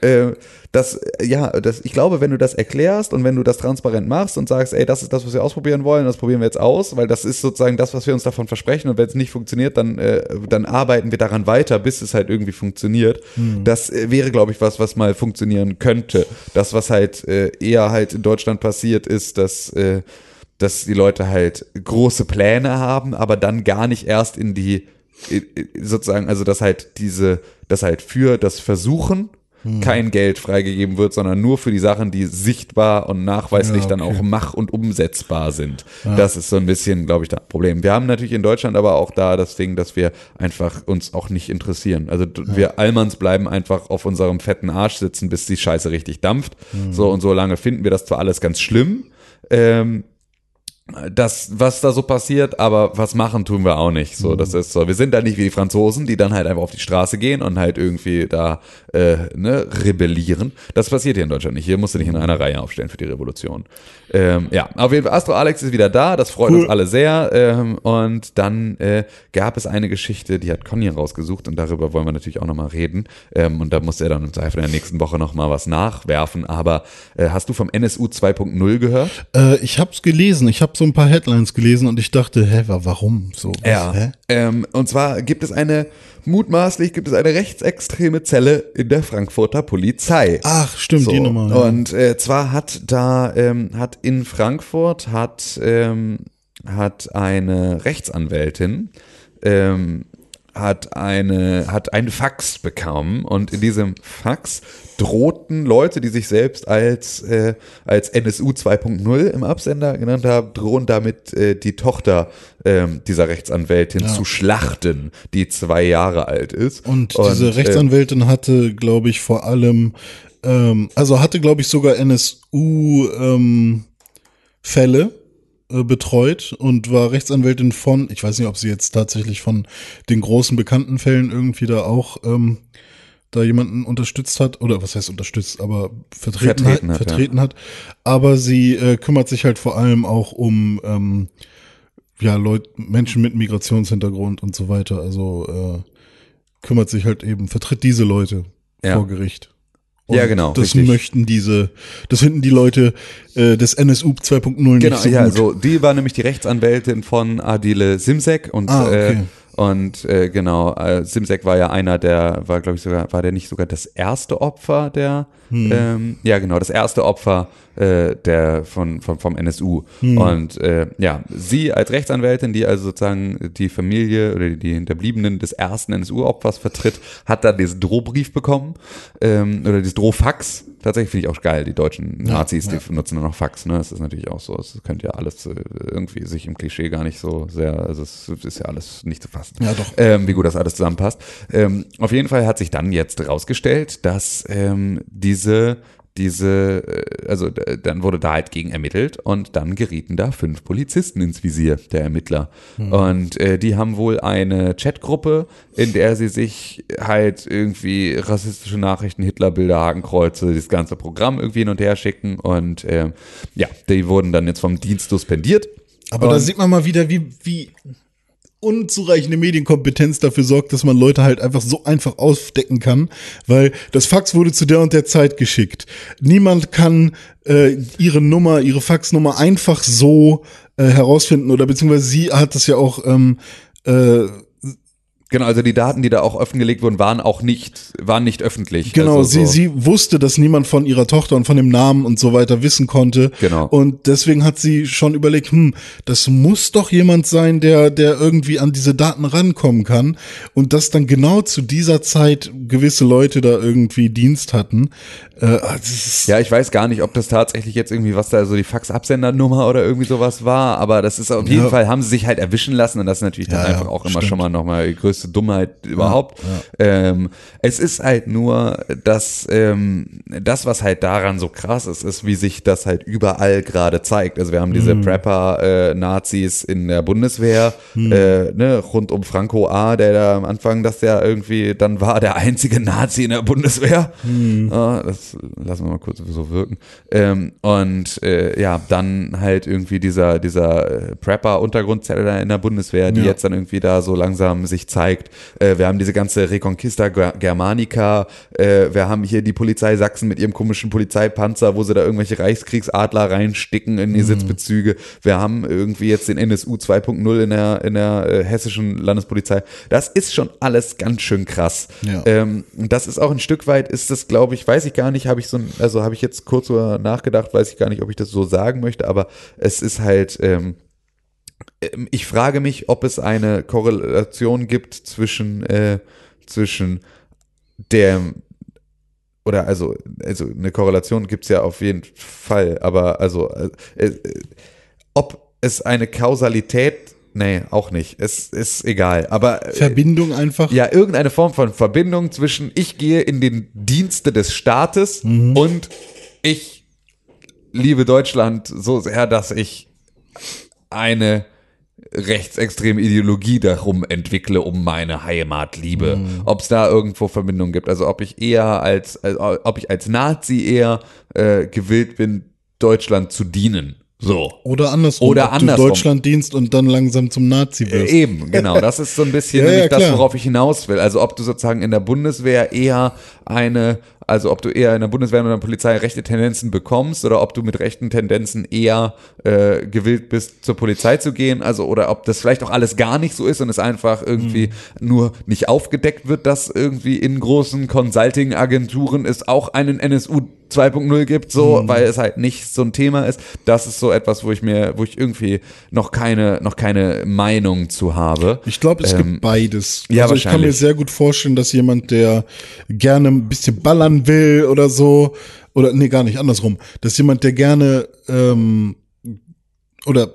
Äh, das, ja, das, ich glaube, wenn du das erklärst und wenn du das transparent machst und sagst, ey, das ist das, was wir ausprobieren wollen, das probieren wir jetzt aus, weil das ist sozusagen das, was wir uns davon versprechen und wenn es nicht funktioniert, dann, äh, dann arbeiten wir daran weiter, bis es halt irgendwie funktioniert. Das äh, wäre, glaube ich, was, was mal funktionieren könnte. Das, was halt äh, eher halt in Deutschland passiert, ist, dass äh, dass die Leute halt große Pläne haben, aber dann gar nicht erst in die sozusagen, also dass halt diese, dass halt für das Versuchen Hm. kein Geld freigegeben wird, sondern nur für die Sachen, die sichtbar und nachweislich Ja, dann okay. auch mach- und umsetzbar sind. Das ist so ein bisschen, glaube ich, das Problem. Wir haben natürlich in Deutschland aber auch da das Ding, dass wir einfach uns auch nicht interessieren. Also d- wir Allmanns bleiben einfach auf unserem fetten Arsch sitzen, bis die Scheiße richtig dampft. Hm. So und so lange finden wir das zwar alles ganz schlimm, ähm, das, was da so passiert, aber was machen tun wir auch nicht. So, das ist so. Wir sind da nicht wie die Franzosen, die dann halt einfach auf die Straße gehen und halt irgendwie da äh, ne, rebellieren. Das passiert hier in Deutschland nicht. Hier musst du dich in einer Reihe aufstellen für die Revolution. Ähm, ja, auf jeden Fall, Astro Alex ist wieder da, das freut Cool. uns alle sehr. Ähm, und dann äh, gab es eine Geschichte, die hat Conny rausgesucht und darüber wollen wir natürlich auch nochmal reden. Ähm, und da muss er dann im Zweifel in der nächsten Woche nochmal was nachwerfen. Aber äh, hast du vom NSU 2.0 gehört? Äh, ich habe es gelesen, ich habe so ein paar Headlines gelesen und ich dachte, hä, wa- warum so? Was, Ja. Ähm, und zwar gibt es eine, mutmaßlich gibt es eine rechtsextreme Zelle in der Frankfurter Polizei. Ach, stimmt, So, die Nummer. ja. Und äh, zwar hat da, ähm, hat in Frankfurt, hat, ähm, hat eine Rechtsanwältin, ähm, hat eine, hat einen Fax bekommen und in diesem Fax drohten Leute, die sich selbst als, äh, als NSU 2.0 im Absender genannt haben, drohen damit äh, die Tochter ähm, dieser Rechtsanwältin zu schlachten, die zwei Jahre alt ist. Und, diese äh, Rechtsanwältin hatte, glaube ich, vor allem, ähm, also hatte, glaube ich, sogar NSU-Fälle äh, betreut und war Rechtsanwältin von, ich weiß nicht, ob sie jetzt tatsächlich von den großen bekannten Fällen irgendwie da auch ähm, da jemanden unterstützt hat, oder was heißt unterstützt, aber vertreten, Vertreten hat, hat, vertreten hat. Aber sie äh, kümmert sich halt vor allem auch um ähm, ja, Leute, Menschen mit Migrationshintergrund und so weiter. Also äh, kümmert sich halt eben, vertritt diese Leute Ja. vor Gericht. Ja, genau, Das richtig. möchten diese, das finden die Leute äh, des NSU 2.0 nicht Genau, so ja, gut. so die war nämlich die Rechtsanwältin von Adile Simsek und Ah, okay. äh, und äh, genau, äh, Simsek war ja einer der, war glaube ich sogar, war der nicht sogar das erste Opfer der, Hm. ähm, ja genau, das erste Opfer äh, der von, von vom NSU Hm. und äh, ja, sie als Rechtsanwältin, die also sozusagen die Familie oder die Hinterbliebenen des ersten NSU-Opfers vertritt, hat dann diesen Drohbrief bekommen ähm, oder dieses Drohfax. Tatsächlich finde ich auch geil, die deutschen Nazis, die nutzen dann noch Fax, ne? Das ist natürlich auch so. Es könnte ja alles äh, irgendwie sich im Klischee gar nicht so sehr, also es ist ja alles nicht zu fassen. Ja, doch. Ähm, wie gut das alles zusammenpasst. Ähm, auf jeden Fall hat sich dann jetzt rausgestellt, dass ähm, diese diese, äh, also dann wurde da halt gegen ermittelt und dann gerieten da fünf Polizisten ins Visier der Ermittler. Und äh, die haben wohl eine Chatgruppe, in der sie sich halt irgendwie rassistische Nachrichten, Hitlerbilder, Hakenkreuze, das ganze Programm irgendwie hin und her schicken und äh, ja, die wurden dann jetzt vom Dienst suspendiert. Aber da Und- sieht man mal wieder, wie, wie unzureichende Medienkompetenz dafür sorgt, dass man Leute halt einfach so einfach aufdecken kann, weil das Fax wurde zu der und der Zeit geschickt. Niemand kann äh, ihre Nummer, ihre Faxnummer einfach so äh, herausfinden oder beziehungsweise sie hat das ja auch ähm, äh, Genau, also die Daten, die da auch offengelegt wurden, waren auch nicht, waren nicht öffentlich. Genau, also sie, so. sie wusste, dass niemand von ihrer Tochter und von dem Namen und so weiter wissen konnte. Genau. Und deswegen hat sie schon überlegt, hm, das muss doch jemand sein, der, der irgendwie an diese Daten rankommen kann. Und dass dann genau zu dieser Zeit gewisse Leute da irgendwie Dienst hatten. Äh, ist, Ja, ich weiß gar nicht, ob das tatsächlich jetzt irgendwie, was da so die Fax-Absendernummer oder irgendwie sowas war, aber das ist auf jeden Ja. Fall, haben sie sich halt erwischen lassen und das ist natürlich dann Ja, ja, einfach auch immer stimmt. schon mal nochmal die größte Dummheit überhaupt. Ähm, es ist halt nur, dass ähm, das, was halt daran so krass ist, ist, wie sich das halt überall gerade zeigt. Also wir haben diese Prepper-Nazis in der Bundeswehr, äh, ne, rund um Franco A., der da am Anfang, dass der irgendwie dann war, der einzige Nazi in der Bundeswehr. Ja, das lassen wir mal kurz so wirken. Ähm, und äh, ja, dann halt irgendwie dieser, dieser äh, Prepper-Untergrundzelle in der Bundeswehr, die Ja. jetzt dann irgendwie da so langsam sich zeigt. Äh, wir haben diese ganze Reconquista Ger- Germanica, äh, wir haben hier die Polizei Sachsen mit ihrem komischen Polizeipanzer, wo sie da irgendwelche Reichskriegsadler reinsticken in die Mhm. Sitzbezüge. Wir haben irgendwie jetzt den NSU 2.0 in der, in der äh, hessischen Landespolizei. Das ist schon alles ganz schön krass. Ja. Ähm, das ist auch ein Stück weit, ist das, glaube ich, weiß ich gar nicht, habe ich so also habe ich jetzt kurz nachgedacht, weiß ich gar nicht, ob ich das so sagen möchte, aber es ist halt, ähm, ähm, ich frage mich, ob es eine Korrelation gibt zwischen, äh, zwischen der, oder also, also eine Korrelation gibt es ja auf jeden Fall, aber also, äh, äh, ob es eine Kausalität, nee, auch nicht, es ist egal, aber äh, Verbindung einfach. ja, irgendeine Form von Verbindung zwischen ich gehe in den Dienste des Staates und ich liebe Deutschland so sehr, dass ich eine rechtsextreme Ideologie darum entwickle, um meine Heimatliebe. Ob es da irgendwo Verbindungen gibt. Also ob ich eher als, äh, ob ich als Nazi eher äh, gewillt bin, Deutschland zu dienen. So. Oder andersrum. Oder andersrum. Deutschlanddienst und dann langsam zum Nazi Äh, wirst. Eben, genau. Das ist so ein bisschen Ja, ja, nämlich das, worauf ich hinaus will. Also ob du sozusagen in der Bundeswehr eher eine, also ob du eher in der Bundeswehr oder der Polizei rechte Tendenzen bekommst oder ob du mit rechten Tendenzen eher äh, gewillt bist, zur Polizei zu gehen. Also oder ob das vielleicht auch alles gar nicht so ist und es einfach irgendwie Mhm. nur nicht aufgedeckt wird, dass irgendwie in großen Consulting-Agenturen es auch einen NSU 2.0 gibt, so, Mhm. weil es halt nicht so ein Thema ist. Das ist so etwas, wo ich mir, wo ich irgendwie noch keine, noch keine Meinung zu habe. Ich glaube, es Ähm, gibt beides. ja, also ich kann mir sehr gut vorstellen, dass jemand, der gerne ein bisschen ballern will oder so, oder nee, gar nicht, andersrum, dass jemand, der gerne ähm, oder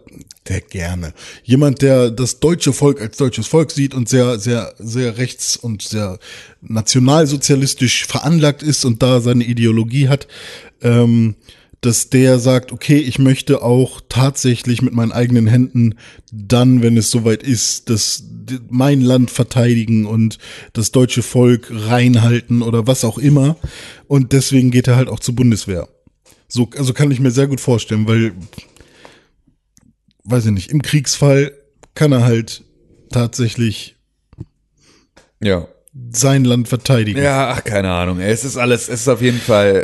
der gerne, jemand, der das deutsche Volk als deutsches Volk sieht und sehr, sehr, sehr rechts und sehr nationalsozialistisch veranlagt ist und da seine Ideologie hat, ähm, dass der sagt, okay, ich möchte auch tatsächlich mit meinen eigenen Händen dann, wenn es soweit ist, das mein Land verteidigen und das deutsche Volk reinhalten oder was auch immer. Und deswegen geht er halt auch zur Bundeswehr. So, also kann ich mir sehr gut vorstellen, weil, weiß ich nicht, im Kriegsfall kann er halt tatsächlich Ja. sein Land verteidigen. Ja, ach, keine Ahnung. Es ist alles, es ist auf jeden Fall,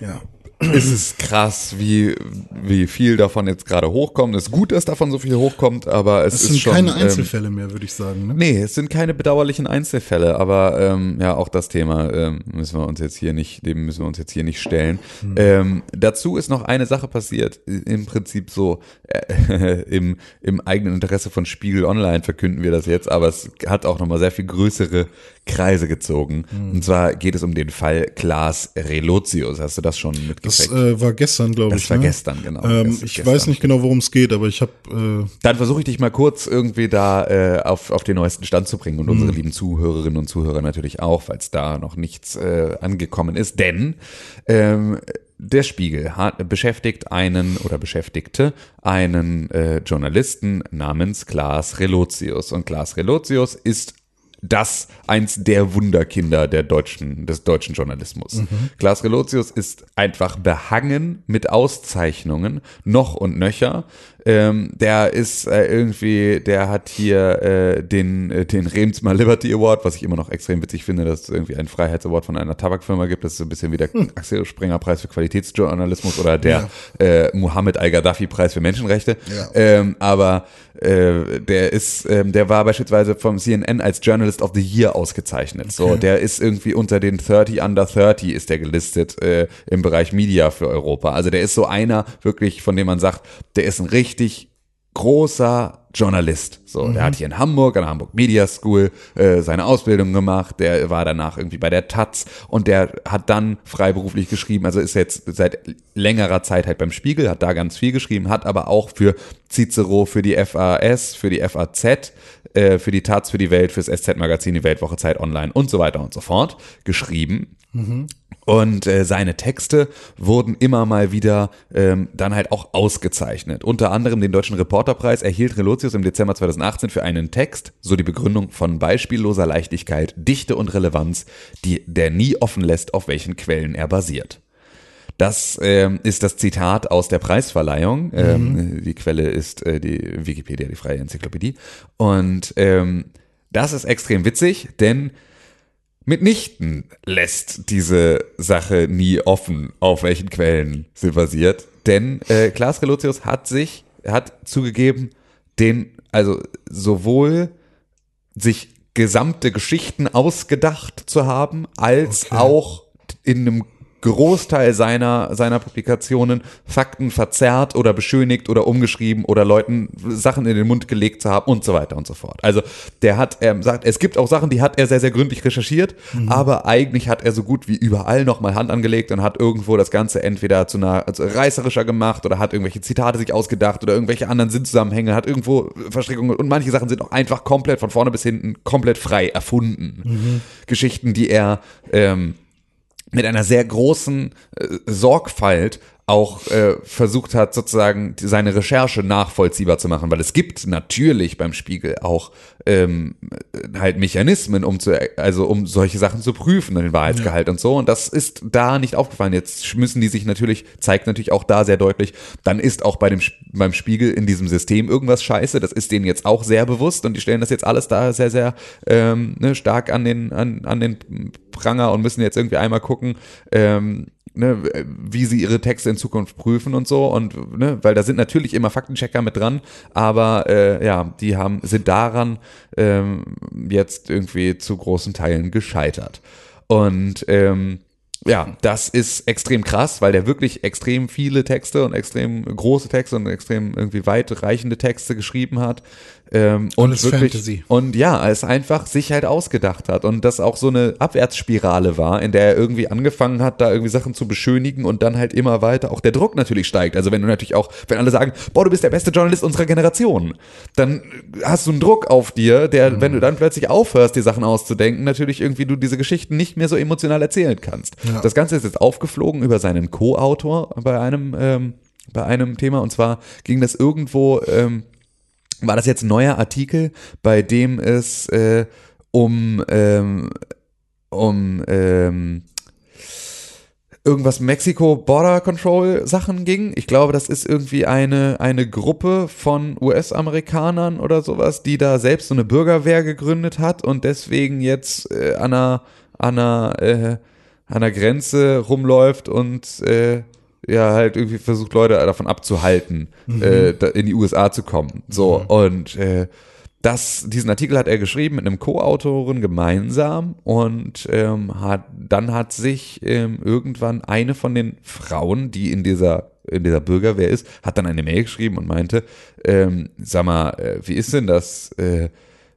äh, ja. Es ist krass, wie, wie viel davon jetzt gerade hochkommt. Es ist gut, dass davon so viel hochkommt, aber es Es ist sind schon. keine ähm, Einzelfälle mehr, würde ich sagen. Ne? Nee, es sind keine bedauerlichen Einzelfälle, aber ähm, ja, auch das Thema ähm, müssen wir uns jetzt hier nicht, dem müssen wir uns jetzt hier nicht stellen. Ähm, dazu ist noch eine Sache passiert, im Prinzip so äh, im, im eigenen Interesse von Spiegel Online verkünden wir das jetzt, aber es hat auch nochmal sehr viel größere Kreise gezogen. Und zwar geht es um den Fall Klaas Relotius. Hast du das schon mitgekriegt? Das äh, war gestern, glaube ich. Das war ne? gestern, genau. Ähm, ich gestern. weiß nicht genau, worum es geht, aber ich habe äh, Dann versuche ich dich mal kurz irgendwie da äh, auf, auf den neuesten Stand zu bringen und Mhm. unsere lieben Zuhörerinnen und Zuhörer natürlich auch, falls da noch nichts äh, angekommen ist. Denn ähm, der Spiegel hat, beschäftigt einen oder beschäftigte einen äh, Journalisten namens Klaas Relotius. Und Klaas Relotius ist das eins der Wunderkinder der deutschen, des deutschen Journalismus. Klaas Relotius ist einfach behangen mit Auszeichnungen, noch und nöcher. Ähm, der ist äh, irgendwie, der hat hier äh, den, äh, den Remsmar Liberty Award, was ich immer noch extrem witzig finde, dass es irgendwie einen Freiheitsaward von einer Tabakfirma gibt. Das ist so ein bisschen wie der Axel Springer Preis für Qualitätsjournalismus oder der äh, Muhammad Al-Gaddafi Preis für Menschenrechte. Ja. Ähm, aber äh, der ist, ähm, der war beispielsweise vom CNN als Journalist of the Year ausgezeichnet. So, der ist irgendwie unter den 30 under 30 ist der gelistet äh, im Bereich Media für Europa. Also der ist so einer wirklich, von dem man sagt, der ist ein richtig großer Journalist. So, der hat hier in Hamburg an der Hamburg Media School äh, seine Ausbildung gemacht. Der war danach irgendwie bei der Taz und der hat dann freiberuflich geschrieben. Also ist jetzt seit längerer Zeit halt beim Spiegel, hat da ganz viel geschrieben, hat aber auch für Cicero, für die FAS, für die FAZ, äh, für die Taz, für die Welt, fürs SZ-Magazin, die Weltwoche Zeit Online und so weiter und so fort geschrieben. Und äh, seine Texte wurden immer mal wieder ähm, dann halt auch ausgezeichnet. Unter anderem den Deutschen Reporterpreis erhielt Relotius im Dezember 2018 für einen Text, so die Begründung von beispielloser Leichtigkeit, Dichte und Relevanz, die der nie offen lässt, auf welchen Quellen er basiert. Das ähm, ist das Zitat aus der Preisverleihung. Ähm, die Quelle ist äh, die Wikipedia, die freie Enzyklopädie. Und ähm, das ist extrem witzig, denn mitnichten lässt diese Sache nie offen, auf welchen Quellen sie basiert. Denn äh, Klaas Relotius hat sich, hat zugegeben, den, also sowohl sich gesamte Geschichten ausgedacht zu haben, als Okay. auch in einem Großteil seiner, seiner Publikationen Fakten verzerrt oder beschönigt oder umgeschrieben oder Leuten Sachen in den Mund gelegt zu haben und so weiter und so fort. Also der hat, er sagt, es gibt auch Sachen, die hat er sehr, sehr gründlich recherchiert, aber eigentlich hat er so gut wie überall nochmal Hand angelegt und hat irgendwo das Ganze entweder zu einer also reißerischer gemacht oder hat irgendwelche Zitate sich ausgedacht oder irgendwelche anderen Sinnzusammenhänge, hat irgendwo Verstrickungen und manche Sachen sind auch einfach komplett von vorne bis hinten komplett frei erfunden. Geschichten, die er ähm, mit einer sehr großen äh, Sorgfalt auch äh, versucht hat, sozusagen seine Recherche nachvollziehbar zu machen, weil es gibt natürlich beim Spiegel auch ähm, halt Mechanismen, um zu, also um solche Sachen zu prüfen, den Wahrheitsgehalt und so. Und das ist da nicht aufgefallen. Jetzt müssen die sich natürlich, zeigt natürlich auch da sehr deutlich, dann ist auch bei dem beim Spiegel in diesem System irgendwas scheiße. Das ist denen jetzt auch sehr bewusst und die stellen das jetzt alles da sehr, sehr ähm, ne, stark an den, an, an den Pranger und müssen jetzt irgendwie einmal gucken, ähm, ne, wie sie ihre Texte in Zukunft prüfen und so und ne, weil da sind natürlich immer Faktenchecker mit dran, aber äh, ja, die haben sind daran ähm, jetzt irgendwie zu großen Teilen gescheitert und ähm, ja, das ist extrem krass, weil der wirklich extrem viele Texte und extrem große Texte und extrem irgendwie weitreichende Texte geschrieben hat. Ähm, und Alles wirklich, Fantasy. Und ja, es einfach sich halt ausgedacht hat und das auch so eine Abwärtsspirale war, in der er irgendwie angefangen hat, da irgendwie Sachen zu beschönigen und dann halt immer weiter auch der Druck natürlich steigt. Also wenn du natürlich auch, wenn alle sagen, boah, du bist der beste Journalist unserer Generation, dann hast du einen Druck auf dir, der, wenn du dann plötzlich aufhörst, die Sachen auszudenken, natürlich irgendwie du diese Geschichten nicht mehr so emotional erzählen kannst. Ja. Das Ganze ist jetzt aufgeflogen über seinen Co-Autor bei einem, ähm, bei einem Thema und zwar ging das irgendwo, ähm, war das jetzt ein neuer Artikel, bei dem es äh, um, ähm, um ähm, irgendwas Mexiko Border Control Sachen ging. Ich glaube, das ist irgendwie eine, eine Gruppe von US-Amerikanern oder sowas, die da selbst so eine Bürgerwehr gegründet hat und deswegen jetzt äh, an einer, an einer, äh, an der Grenze rumläuft und äh, ja halt irgendwie versucht Leute davon abzuhalten, äh, da in die USA zu kommen. So und äh, das, diesen Artikel hat er geschrieben mit einem Co-Autorin gemeinsam und ähm, hat, dann hat sich ähm, irgendwann eine von den Frauen, die in dieser, in dieser Bürgerwehr ist, hat dann eine Mail geschrieben und meinte, ähm, sag mal, äh, wie ist denn das, äh,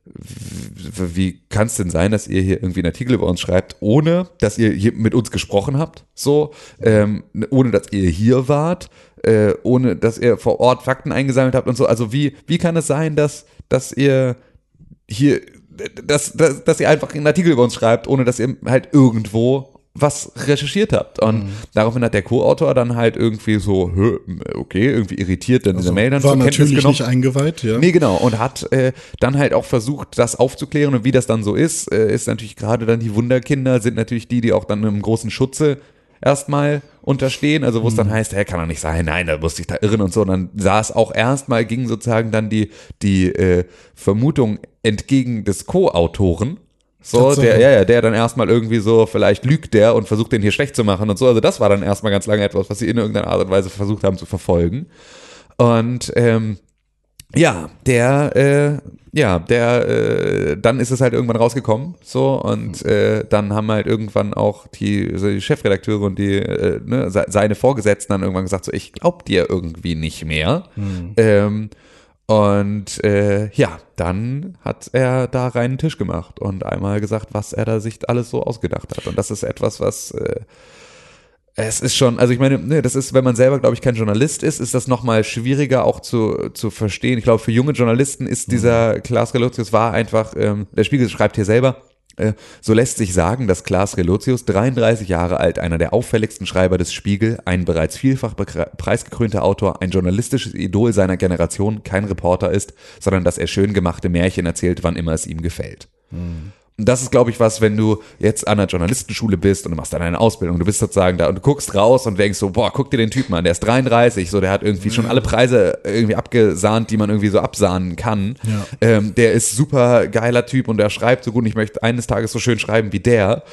wie kann es denn sein, dass ihr hier irgendwie einen Artikel über uns schreibt, ohne dass ihr hier mit uns gesprochen habt, so, ähm, ohne dass ihr hier wart, äh, ohne dass ihr vor Ort Fakten eingesammelt habt und so. Also wie, wie kann es sein, dass, dass ihr hier, dass, dass, dass ihr einfach einen Artikel über uns schreibt, ohne dass ihr halt irgendwo was recherchiert habt. Und daraufhin hat der Co-Autor dann halt irgendwie so, "Hö, okay, irgendwie irritiert dann diese Mail dann War zur Kenntnis natürlich genommen. nicht eingeweiht, ja. Nee, genau. Und hat äh, dann halt auch versucht, das aufzuklären. Und wie das dann so ist, äh, ist natürlich gerade dann die Wunderkinder, sind natürlich die, die auch dann im großen Schutze erstmal unterstehen. Also wo es dann heißt, hey, kann doch nicht sein, nein, da musste ich da irren und so. Und dann es auch erstmal, ging sozusagen dann die, die äh, Vermutung entgegen des Co-Autoren. So, der, ja, ja, der dann erstmal irgendwie so, vielleicht lügt der und versucht den hier schlecht zu machen und so. Also das war dann erstmal ganz lange etwas, was sie in irgendeiner Art und Weise versucht haben zu verfolgen. Und ähm, ja, der, äh, ja, der, äh, dann ist es halt irgendwann rausgekommen, so und äh, dann haben halt irgendwann auch die, so die Chefredakteure und die, äh, ne, se- seine Vorgesetzten dann irgendwann gesagt, so ich glaub dir irgendwie nicht mehr. Ähm, und äh, ja, dann hat er da reinen Tisch gemacht und einmal gesagt, was er da sich alles so ausgedacht hat. Und das ist etwas, was äh, es ist schon, also ich meine, ne, das ist, wenn man selber, glaube ich, kein Journalist ist, ist das nochmal schwieriger auch zu, zu verstehen. Ich glaube, für junge Journalisten ist dieser Klaas Relotius war einfach, ähm, der Spiegel schreibt hier selber, so lässt sich sagen, dass Klaas Relotius, 33 Jahre alt, einer der auffälligsten Schreiber des Spiegel, ein bereits vielfach preisgekrönter Autor, ein journalistisches Idol seiner Generation, kein Reporter ist, sondern dass er schön gemachte Märchen erzählt, wann immer es ihm gefällt. Und das ist, glaube ich, was, wenn du jetzt an einer Journalistenschule bist und du machst dann eine Ausbildung, du bist sozusagen da und du guckst raus und denkst so, boah, guck dir den Typen an, der ist 33, so, der hat irgendwie schon alle Preise irgendwie abgesahnt, die man irgendwie so absahnen kann. Ja. Ähm, der ist super geiler Typ und der schreibt so gut und ich möchte eines Tages so schön schreiben wie der.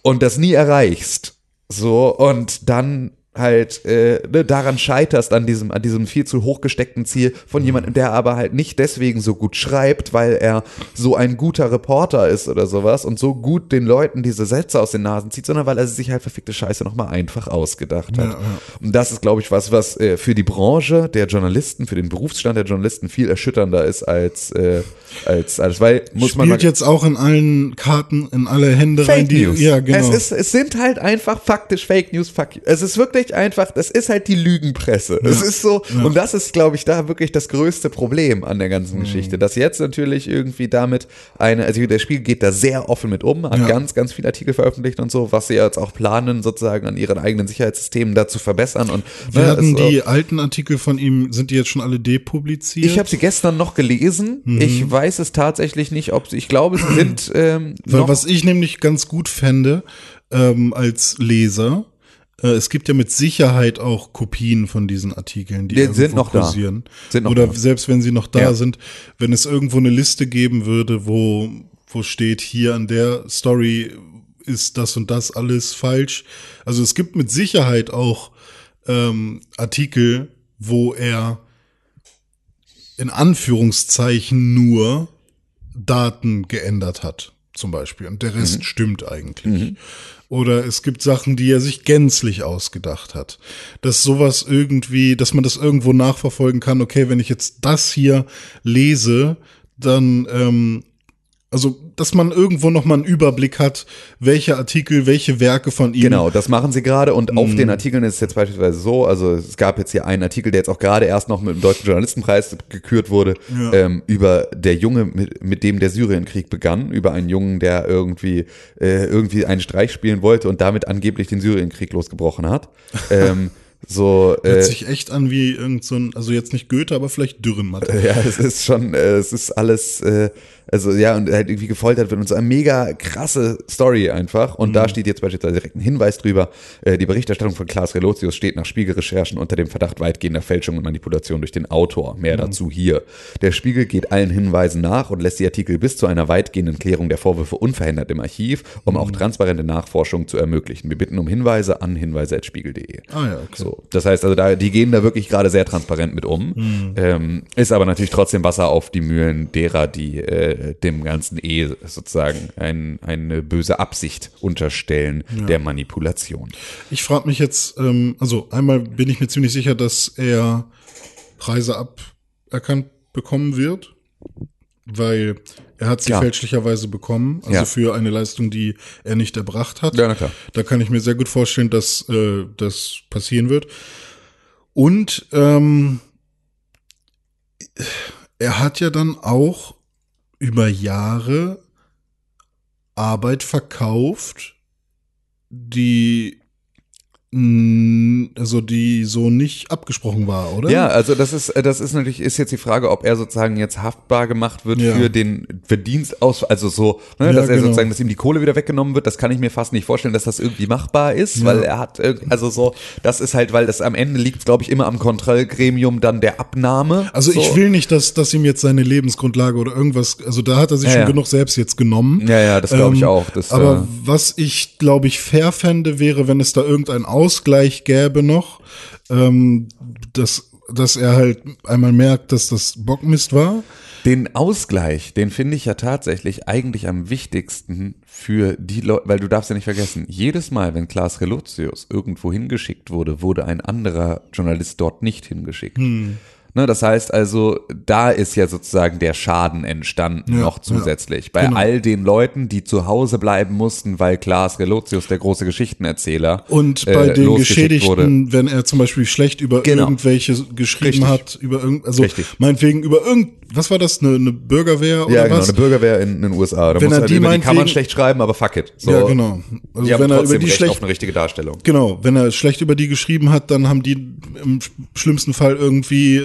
Und das nie erreichst. So, und dann halt äh, ne, daran scheiterst an diesem an diesem viel zu hoch gesteckten Ziel von jemandem, der aber halt nicht deswegen so gut schreibt, weil er so ein guter Reporter ist oder sowas und so gut den Leuten diese Sätze aus den Nasen zieht, sondern weil er sich halt verfickte Scheiße nochmal einfach ausgedacht hat. Ja, ja. Und das ist, glaube ich, was, was äh, für die Branche der Journalisten, für den Berufsstand der Journalisten viel erschütternder ist als äh, als als weil muss man Spielt jetzt auch in allen Karten, in alle Hände rein, Fake die, News. ja, genau. Es, ist, es sind halt einfach faktisch Fake News. Fuck. Es ist wirklich einfach, das ist halt die Lügenpresse. Es ist so, und das ist, glaube ich, da wirklich das größte Problem an der Mhm. ganzen Geschichte, dass jetzt natürlich irgendwie damit eine, also der Spiegel geht da sehr offen mit um, hat Ja. ganz, ganz viele Artikel veröffentlicht und so, was sie jetzt auch planen, sozusagen an ihren eigenen Sicherheitssystemen da zu verbessern und ne, Werden es- die alten Artikel von ihm, sind die jetzt schon alle depubliziert? ich habe sie gestern noch gelesen. Mhm. Ich weiß es tatsächlich nicht, ob sie, ich glaube, sie sind ähm, Weil noch, was ich nämlich ganz gut fände ähm, als Leser, es gibt ja mit Sicherheit auch Kopien von diesen Artikeln, die Die sind noch da. kursieren. Sind noch Oder da. selbst wenn sie noch da Ja. sind, wenn es irgendwo eine Liste geben würde, wo, wo steht, hier an der Story ist das und das alles falsch. Also es gibt mit Sicherheit auch ähm, Artikel, wo er in Anführungszeichen nur Daten geändert hat, zum Beispiel. Und der Rest stimmt eigentlich. Oder es gibt Sachen, die er sich gänzlich ausgedacht hat. Dass sowas irgendwie, dass man das irgendwo nachverfolgen kann, okay, wenn ich jetzt das hier lese, dann, ähm, also, dass man irgendwo nochmal einen Überblick hat, welche Artikel, welche Werke von ihm. Genau, das machen sie gerade und auf Mhm. den Artikeln ist es jetzt beispielsweise so, also es gab jetzt hier einen Artikel, der jetzt auch gerade erst noch mit dem Deutschen Journalistenpreis gekürt wurde, Ja. ähm, über der Junge, mit, mit dem der Syrienkrieg begann, über einen Jungen, der irgendwie, äh, irgendwie einen Streich spielen wollte und damit angeblich den Syrienkrieg losgebrochen hat. ähm, so, Hört äh, sich echt an wie irgend so ein, also jetzt nicht Goethe, aber vielleicht Dürrenmatte. ja, es ist schon, äh, es ist alles, äh, also ja, und halt irgendwie gefoltert wird und so eine mega krasse Story einfach. Und da steht jetzt beispielsweise direkt ein Hinweis drüber, äh, die Berichterstattung von Klaas Relotius steht nach Spiegelrecherchen unter dem Verdacht weitgehender Fälschung und Manipulation durch den Autor. Mehr dazu hier. Der Spiegel geht allen Hinweisen nach und lässt die Artikel bis zu einer weitgehenden Klärung der Vorwürfe unverhindert im Archiv, um auch transparente Nachforschung zu ermöglichen. Wir bitten um Hinweise an hinweise.spiegel.de. Ah ja, okay. So, das heißt also, da, die gehen da wirklich gerade sehr transparent mit um. Ähm, ist aber natürlich trotzdem Wasser auf die Mühlen derer, die äh, dem Ganzen eh sozusagen ein, eine böse Absicht unterstellen der Manipulation. Ich frage mich jetzt, ähm, also einmal bin ich mir ziemlich sicher, dass er Preise aberkannt bekommen wird. weil er hat sie Ja. fälschlicherweise bekommen, also Ja. für eine Leistung, die er nicht erbracht hat. Ja, na klar. Da kann ich mir sehr gut vorstellen, dass äh, das passieren wird. Und ähm, er hat ja dann auch über Jahre Arbeit verkauft, die also die so nicht abgesprochen war, oder? Ja, also das ist, das ist natürlich, ist jetzt die Frage, ob er sozusagen jetzt haftbar gemacht wird Ja. für den Verdienst aus, also so, ne, Ja, dass er genau. sozusagen, dass ihm die Kohle wieder weggenommen wird, das kann ich mir fast nicht vorstellen, dass das irgendwie machbar ist, Ja. weil er hat, also so, das ist halt, weil das am Ende liegt, glaube ich, immer am Kontrollgremium dann der Abnahme. Also so. ich will nicht, dass, dass ihm jetzt seine Lebensgrundlage oder irgendwas, also da hat er sich schon genug selbst jetzt genommen. Ja, ja, das glaube ich Ähm, auch. Das, Aber äh, was ich, glaube ich, fair fände, wäre, wenn es da irgendeinen Ausgleich gäbe noch, ähm, dass, dass er halt einmal merkt, dass das Bockmist war. Den Ausgleich, den finde ich ja tatsächlich eigentlich am wichtigsten für die Leute, weil du darfst ja nicht vergessen, jedes Mal, wenn Klaas Relotius irgendwo hingeschickt wurde, wurde ein anderer Journalist dort nicht hingeschickt. Hm. Ne, das heißt also, da ist ja sozusagen der Schaden entstanden Ja, noch zusätzlich. Bei genau. all den Leuten, die zu Hause bleiben mussten, weil Klaas Relotius, der große Geschichtenerzähler, Und äh, bei den losgeschickt Geschädigten, wenn er zum Beispiel schlecht über Genau. irgendwelche geschrieben Richtig. hat, über irgend, also Richtig. meinetwegen über irgend, was war das, eine, eine Bürgerwehr oder Ja, genau, was? eine Bürgerwehr in, in den USA. Da Wenn muss er halt die über die kann man schlecht schreiben, aber fuck it. So, ja, genau. Also wenn er über die schlecht auf eine richtige Darstellung. Genau, wenn er schlecht über die geschrieben hat, dann haben die im schlimmsten Fall irgendwie äh,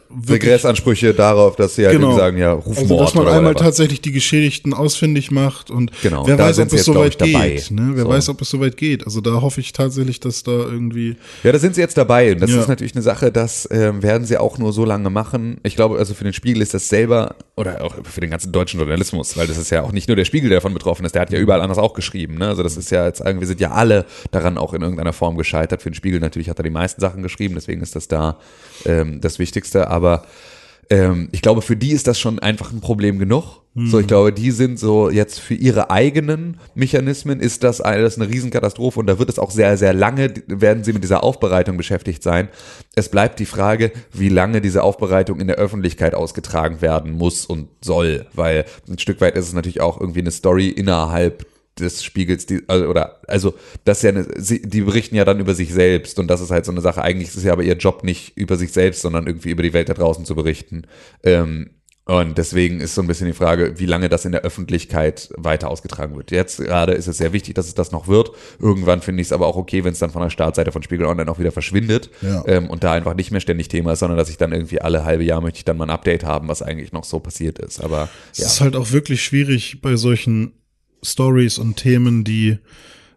Regressansprüche darauf, dass sie halt Genau. irgendwie sagen, ja, Rufmord also dass man einmal whatever. tatsächlich die Geschädigten ausfindig macht und Genau, wer weiß, ob es jetzt, so glaub weit ich, dabei. geht. Ne? Wer So. weiß, ob es so weit geht. Also da hoffe ich tatsächlich, dass da irgendwie Ja, da sind sie jetzt dabei. Und das Ja. ist natürlich eine Sache, das ähm, werden sie auch nur so lange machen. Ich glaube, also für den Spiegel ist das selber, oder auch für den ganzen deutschen Journalismus, weil das ist ja auch nicht nur der Spiegel, der davon betroffen ist, der hat ja überall anders auch geschrieben. Ne? Also das ist ja jetzt, wir sind ja alle daran auch in irgendeiner Form gescheitert. Für den Spiegel natürlich hat er die meisten Sachen geschrieben, deswegen ist das da ähm, das Wichtigste. Aber ähm, ich glaube, für die ist das schon einfach ein Problem genug. So, ich glaube, die sind so jetzt für ihre eigenen Mechanismen ist das alles eine Riesenkatastrophe und da wird es auch sehr, sehr lange, werden sie mit dieser Aufbereitung beschäftigt sein. Es bleibt die Frage, wie lange diese Aufbereitung in der Öffentlichkeit ausgetragen werden muss und soll, weil ein Stück weit ist es natürlich auch irgendwie eine Story innerhalb des Spiegels, die, also, oder, also, das ist ja eine, sie, die berichten ja dann über sich selbst und das ist halt so eine Sache. Eigentlich ist es ja aber ihr Job nicht über sich selbst, sondern irgendwie über die Welt da draußen zu berichten. Ähm, und deswegen ist so ein bisschen die Frage, wie lange das in der Öffentlichkeit weiter ausgetragen wird. Jetzt gerade ist es sehr wichtig, dass es das noch wird. Irgendwann finde ich es aber auch okay, wenn es dann von der Startseite von Spiegel Online auch wieder verschwindet Ja. ähm, und da einfach nicht mehr ständig Thema ist, sondern dass ich dann irgendwie alle halbe Jahr möchte ich dann mal ein Update haben, was eigentlich noch so passiert ist. Aber Es ja. ist halt auch wirklich schwierig bei solchen Stories und Themen, die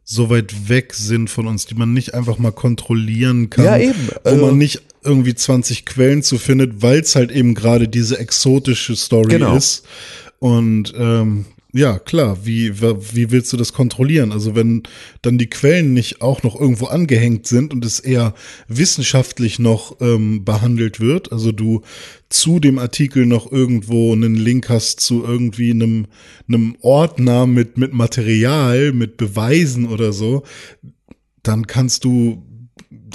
so weit weg sind von uns, die man nicht einfach mal kontrollieren kann. Ja, eben. Wo Also- man nicht irgendwie 20 Quellen zu findet, weil es halt eben gerade diese exotische Story Genau. ist. Und ähm, ja, klar, wie, wie willst du das kontrollieren? Also wenn dann die Quellen nicht auch noch irgendwo angehängt sind und es eher wissenschaftlich noch ähm, behandelt wird, also du zu dem Artikel noch irgendwo einen Link hast zu irgendwie einem, einem Ordner mit, mit Material, mit Beweisen oder so, dann kannst du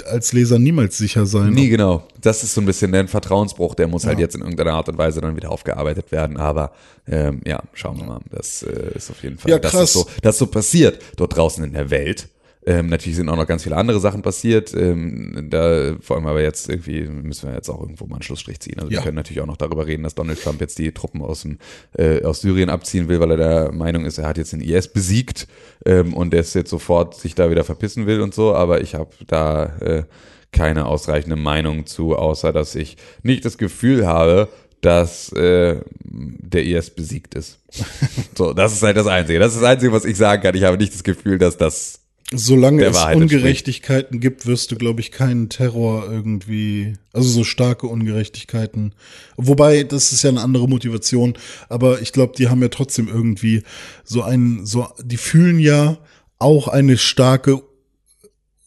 als Leser niemals sicher sein. Nie genau. Das ist so ein bisschen ein Vertrauensbruch, der muss halt Ja. jetzt in irgendeiner Art und Weise dann wieder aufgearbeitet werden. Aber ähm, ja, schauen wir mal. Das äh, ist auf jeden Fall, Ja, krass. es so, dass so passiert dort draußen in der Welt. Ähm, natürlich sind auch noch ganz viele andere Sachen passiert. Ähm, da vor allem aber jetzt irgendwie müssen wir jetzt auch irgendwo mal einen Schlussstrich ziehen. Also Ja. wir können natürlich auch noch darüber reden, dass Donald Trump jetzt die Truppen aus, dem, äh, aus Syrien abziehen will, weil er der Meinung ist, er hat jetzt den IS besiegt ähm, und der ist jetzt sofort sich da wieder verpissen will und so. Aber ich habe da äh, keine ausreichende Meinung zu, außer dass ich nicht das Gefühl habe, dass äh, der IS besiegt ist. so, das ist halt das Einzige. Das ist das Einzige, was ich sagen kann. Ich habe nicht das Gefühl, dass das Solange es Ungerechtigkeiten gibt, wirst du, glaube ich, keinen Terror irgendwie, also so starke Ungerechtigkeiten. Wobei, das ist ja eine andere Motivation, aber ich glaube, die haben ja trotzdem irgendwie so einen, so, die fühlen ja auch eine starke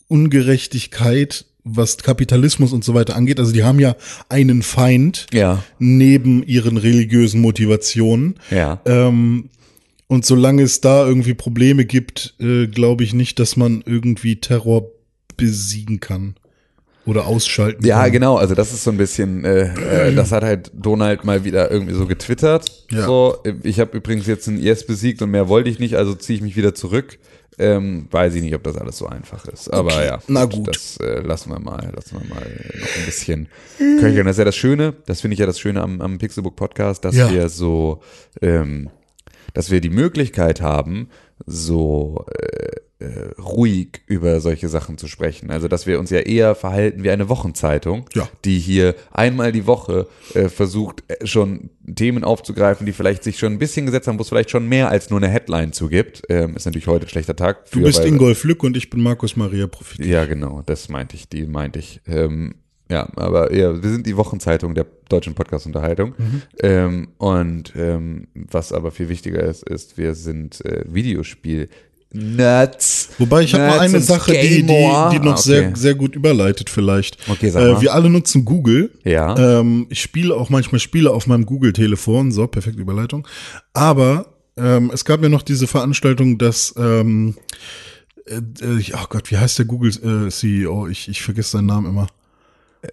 Ungerechtigkeit, was Kapitalismus und so weiter angeht. Also die haben ja einen Feind ja, neben ihren religiösen Motivationen. ja. Ähm, und solange es da irgendwie Probleme gibt, äh, glaube ich nicht, dass man irgendwie Terror besiegen kann. oder ausschalten Ja, kann. genau, also das ist so ein bisschen, äh, äh, das hat halt Donald mal wieder irgendwie so getwittert. Ja. So, ich habe übrigens jetzt ein IS besiegt und mehr wollte ich nicht, also ziehe ich mich wieder zurück. Ähm, weiß ich nicht, ob das alles so einfach ist. Aber Okay, ja, na gut. das äh, lassen wir mal, lassen wir mal noch ein bisschen köcheln. Das ist ja das Schöne, das finde ich ja das Schöne am, am Pixelbook Podcast, dass Ja. wir so, ähm, dass wir die Möglichkeit haben, so äh, äh, ruhig über solche Sachen zu sprechen. Also, dass wir uns ja eher verhalten wie eine Wochenzeitung, Ja. die hier einmal die Woche äh, versucht, äh, schon Themen aufzugreifen, die vielleicht sich schon ein bisschen gesetzt haben, wo es vielleicht schon mehr als nur eine Headline zu gibt. Ähm, ist natürlich heute ein schlechter Tag. Du für, bist weil- Ingolf Lück und ich bin Markus Maria Profit. Ja, genau, das meinte ich, die meinte ich. Ähm, ja, aber ja, wir sind die Wochenzeitung der deutschen Podcast-Unterhaltung. Mhm. Ähm, und ähm, was aber viel wichtiger ist, ist, wir sind äh, Videospiel. Nuts. Wobei ich habe noch Nerds eine Sache, die, die, die noch Okay. sehr, sehr gut überleitet vielleicht. Okay, sag mal. Äh, wir alle nutzen Google. Ja. Ähm, ich spiele auch manchmal Spiele auf meinem Google-Telefon. So, perfekte Überleitung. Aber ähm, es gab ja noch diese Veranstaltung, dass ähm, äh, äh, oh Gott, wie heißt der Google-CEO? ich, ich vergesse seinen Namen immer.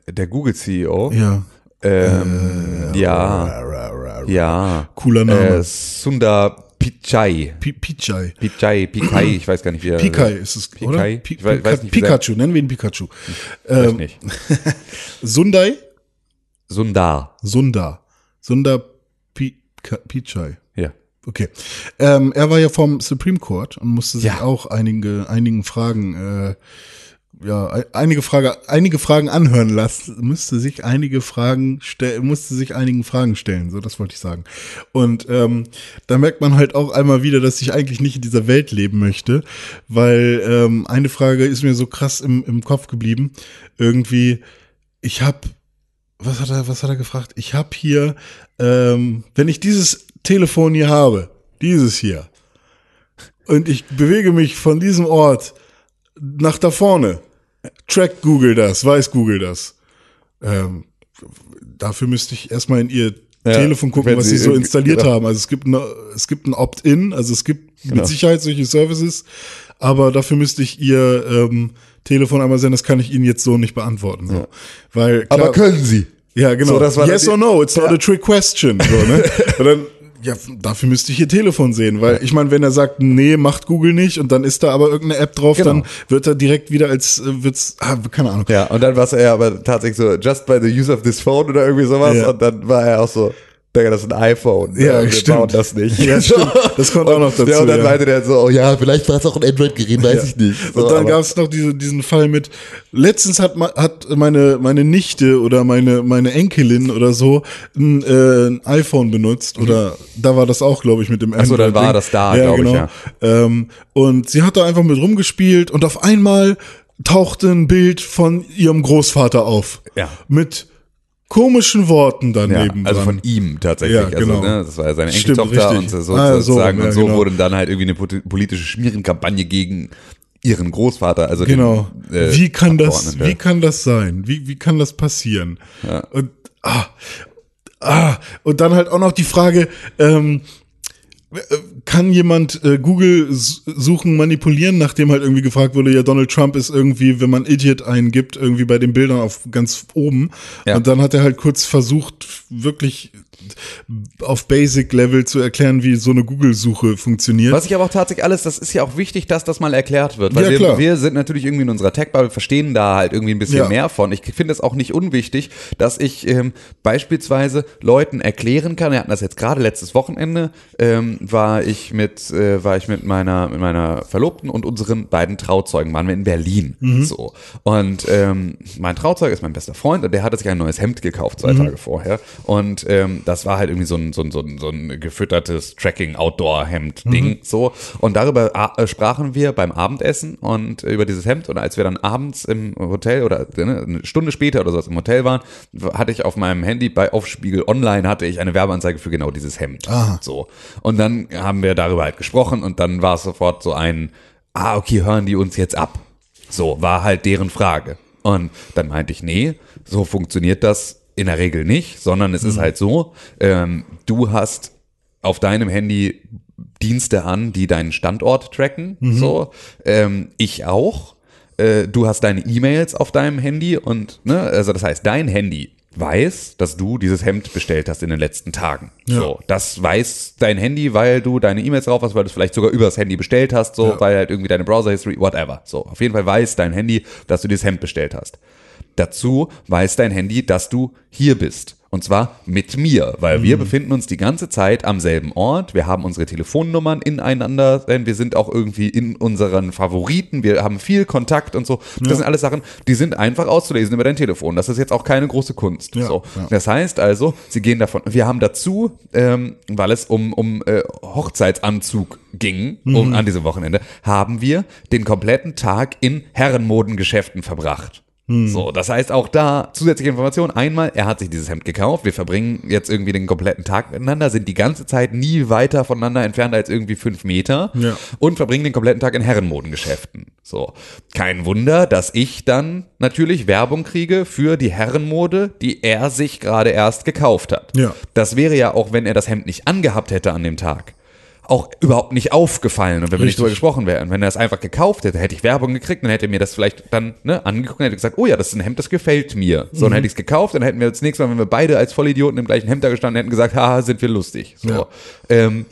Der Google-CEO. Ja. Ähm, ja. Ja. Cooler Name. Äh, Sundar Pichai. Pi- Pichai. Pichai, Pikai, ich weiß gar nicht, wie er Pikai ist es, Pikai? oder? Pi Ich weiß- weiß nicht, Pikachu, nennen wir ihn Pikachu. Weiß Ähm, nicht. Sundai? Sundar. Sundar. Sundar Pika- Pichai. Ja. Okay. Ähm, er war ja vom Supreme Court und musste sich Ja. auch einige, einigen Fragen, äh, ja, ei- einige Frage, einige Fragen anhören lassen, müsste sich einige Fragen stellen, musste sich einigen Fragen stellen, so das wollte ich sagen. Und ähm, da merkt man halt auch einmal wieder, dass ich eigentlich nicht in dieser Welt leben möchte, weil ähm, eine Frage ist mir so krass im, im Kopf geblieben. Irgendwie, ich habe was hat er, was hat er gefragt? Ich habe hier, ähm, wenn ich dieses Telefon hier habe, dieses hier, und ich bewege mich von diesem Ort nach da vorne, track Google das, weiß Google das. Ähm, dafür müsste ich erstmal in ihr Ja, Telefon gucken, was sie so installiert genau. haben. Also es gibt, eine, es gibt ein Opt-in, also es gibt Genau. mit Sicherheit solche Services, aber dafür müsste ich ihr ähm, Telefon einmal sehen, das kann ich Ihnen jetzt so nicht beantworten. So. Weil, klar, Aber können Sie? ja, genau. So, das war yes or no, it's not a trick question. So, ne? Und dann, ja, dafür müsste ich ihr Telefon sehen, weil ich meine, wenn er sagt, nee, macht Google nicht und dann ist da aber irgendeine App drauf, Genau. dann wird er direkt wieder als, äh, wird's, ah, keine Ahnung. Ja, und dann war es ja aber tatsächlich so, just by the use of this phone oder irgendwie sowas. Ja. Und dann war er auch so, Digga, das ist ein iPhone. Ja, wir stimmt. bauen das nicht. Ja, stimmt. Das kommt auch noch dazu, Ja, und dann ja. meinte der so, oh ja, vielleicht war es auch ein Android-Gerät, weiß ich nicht. So, und dann gab es noch diese, diesen Fall mit, letztens hat, hat meine, meine Nichte oder meine, meine Enkelin oder so ein, äh, ein iPhone benutzt oder da war das auch, glaube ich, mit dem Mhm. so, dann war das da, glaub ich, ja. Ähm, und sie hat da einfach mit rumgespielt und auf einmal tauchte ein Bild von ihrem Großvater auf. Ja. Mit komischen Worten ja, daneben. also dran. von ihm tatsächlich. Ja, genau. Also, ne, das war ja seine Enkeltochter und so, Ah, so sozusagen. rum, ja, und so genau. wurde dann halt irgendwie eine politische Schmierenkampagne gegen ihren Großvater. Also Genau. Den, äh, wie kann das, wie kann das sein? Wie, wie kann das passieren? Und, ah, ah, und dann halt auch noch die Frage, ähm, äh, kann jemand äh, Google-Suchen manipulieren, nachdem halt irgendwie gefragt wurde, ja, Donald Trump ist irgendwie, wenn man Idiot eingibt, irgendwie bei den Bildern auf ganz oben. Ja. Und dann hat er halt kurz versucht, wirklich auf Basic-Level zu erklären, wie so eine Google-Suche funktioniert. Was ich aber auch tatsächlich alles, das ist ja auch wichtig, dass das mal erklärt wird. Weil Ja, wir, wir sind natürlich irgendwie in unserer Tech-Bubble, verstehen da halt irgendwie ein bisschen Ja. mehr von. Ich finde es auch nicht unwichtig, dass ich ähm, beispielsweise Leuten erklären kann, wir hatten das jetzt gerade letztes Wochenende, ähm, war ich mit, äh, war ich mit meiner, mit meiner Verlobten und unseren beiden Trauzeugen, waren wir in Berlin. Mhm. So. Und ähm, mein Trauzeuge ist mein bester Freund und der hatte sich ein neues Hemd gekauft zwei Tage vorher. Und ähm, das war halt irgendwie so ein, so ein, so ein, so ein gefüttertes Tracking-Outdoor-Hemd-Ding. So. Und darüber äh, sprachen wir beim Abendessen und äh, über dieses Hemd. Und als wir dann abends im Hotel oder ne, eine Stunde später oder sowas im Hotel waren, hatte ich auf meinem Handy bei Aufspiegel Online hatte ich eine Werbeanzeige für genau dieses Hemd. So. Und dann haben wir darüber halt gesprochen und dann war es sofort so ein, ah, okay, hören die uns jetzt ab. So, war halt deren Frage. Und dann meinte ich, nee, so funktioniert das in der Regel nicht, sondern es ist halt so, ähm, du hast auf deinem Handy Dienste an, die deinen Standort tracken, so, ähm, ich auch. äh, du hast deine E-Mails auf deinem Handy und, ne, also das heißt, dein Handy weiß, dass du dieses Hemd bestellt hast in den letzten Tagen. Ja. So, das weiß dein Handy, weil du deine E-Mails drauf hast, weil du es vielleicht sogar übers Handy bestellt hast, so, Ja. weil halt irgendwie deine Browser-History, whatever. So, auf jeden Fall weiß dein Handy, dass du dieses Hemd bestellt hast. Dazu weiß dein Handy, dass du hier bist. Und zwar mit mir, weil wir befinden uns die ganze Zeit am selben Ort. Wir haben unsere Telefonnummern ineinander, denn wir sind auch irgendwie in unseren Favoriten. Wir haben viel Kontakt und so. Das sind alles Sachen, die sind einfach auszulesen über dein Telefon. Das ist jetzt auch keine große Kunst. Ja, so. ja. Das heißt also, sie gehen davon. Wir haben dazu, ähm, weil es um, um äh, Hochzeitsanzug ging, um, an diesem Wochenende, haben wir den kompletten Tag in Herrenmodengeschäften verbracht. So, das heißt auch da zusätzliche Informationen. Einmal, er hat sich dieses Hemd gekauft. Wir verbringen jetzt irgendwie den kompletten Tag miteinander, sind die ganze Zeit nie weiter voneinander entfernt als irgendwie fünf Meter Ja. und verbringen den kompletten Tag in Herrenmodengeschäften. So, kein Wunder, dass ich dann natürlich Werbung kriege für die Herrenmode, die er sich gerade erst gekauft hat. Ja. Das wäre ja auch, wenn er das Hemd nicht angehabt hätte an dem Tag, auch überhaupt nicht aufgefallen und wenn wir nicht drüber gesprochen wären. Wenn er es einfach gekauft hätte, hätte ich Werbung gekriegt, dann hätte er mir das vielleicht dann ne, angeguckt und hätte gesagt, oh ja, das ist ein Hemd, das gefällt mir. So, Mhm. dann hätte ich es gekauft, dann hätten wir das nächste Mal, wenn wir beide als Vollidioten im gleichen Hemd da gestanden hätten, gesagt, haha, sind wir lustig. So. Ja. Ähm,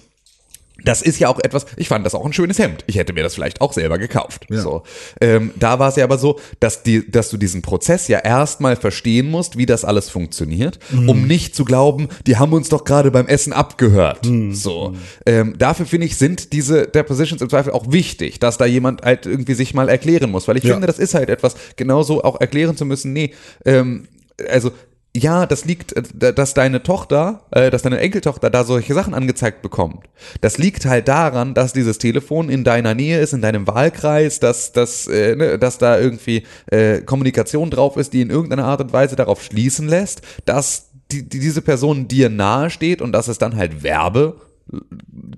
das ist ja auch etwas, ich fand das auch ein schönes Hemd. Ich hätte mir das vielleicht auch selber gekauft. Ja. So. Ähm, da war es ja aber so, dass, die, dass du diesen Prozess ja erstmal verstehen musst, wie das alles funktioniert, Mhm. um nicht zu glauben, die haben uns doch gerade beim Essen abgehört. Mhm. So. Ähm, dafür finde ich, sind diese Depositions im Zweifel auch wichtig, dass da jemand halt irgendwie sich mal erklären muss, weil ich Ja. finde, das ist halt etwas, genauso auch erklären zu müssen, nee, ähm, also ja, das liegt, äh, dass deine Tochter, äh, dass deine Enkeltochter da solche Sachen angezeigt bekommt. Das liegt halt daran, dass dieses Telefon in deiner Nähe ist, in deinem Wahlkreis, dass, dass, äh, ne, dass da irgendwie äh, Kommunikation drauf ist, die in irgendeiner Art und Weise darauf schließen lässt, dass die, die, diese Person dir nahe steht und dass es dann halt Werbe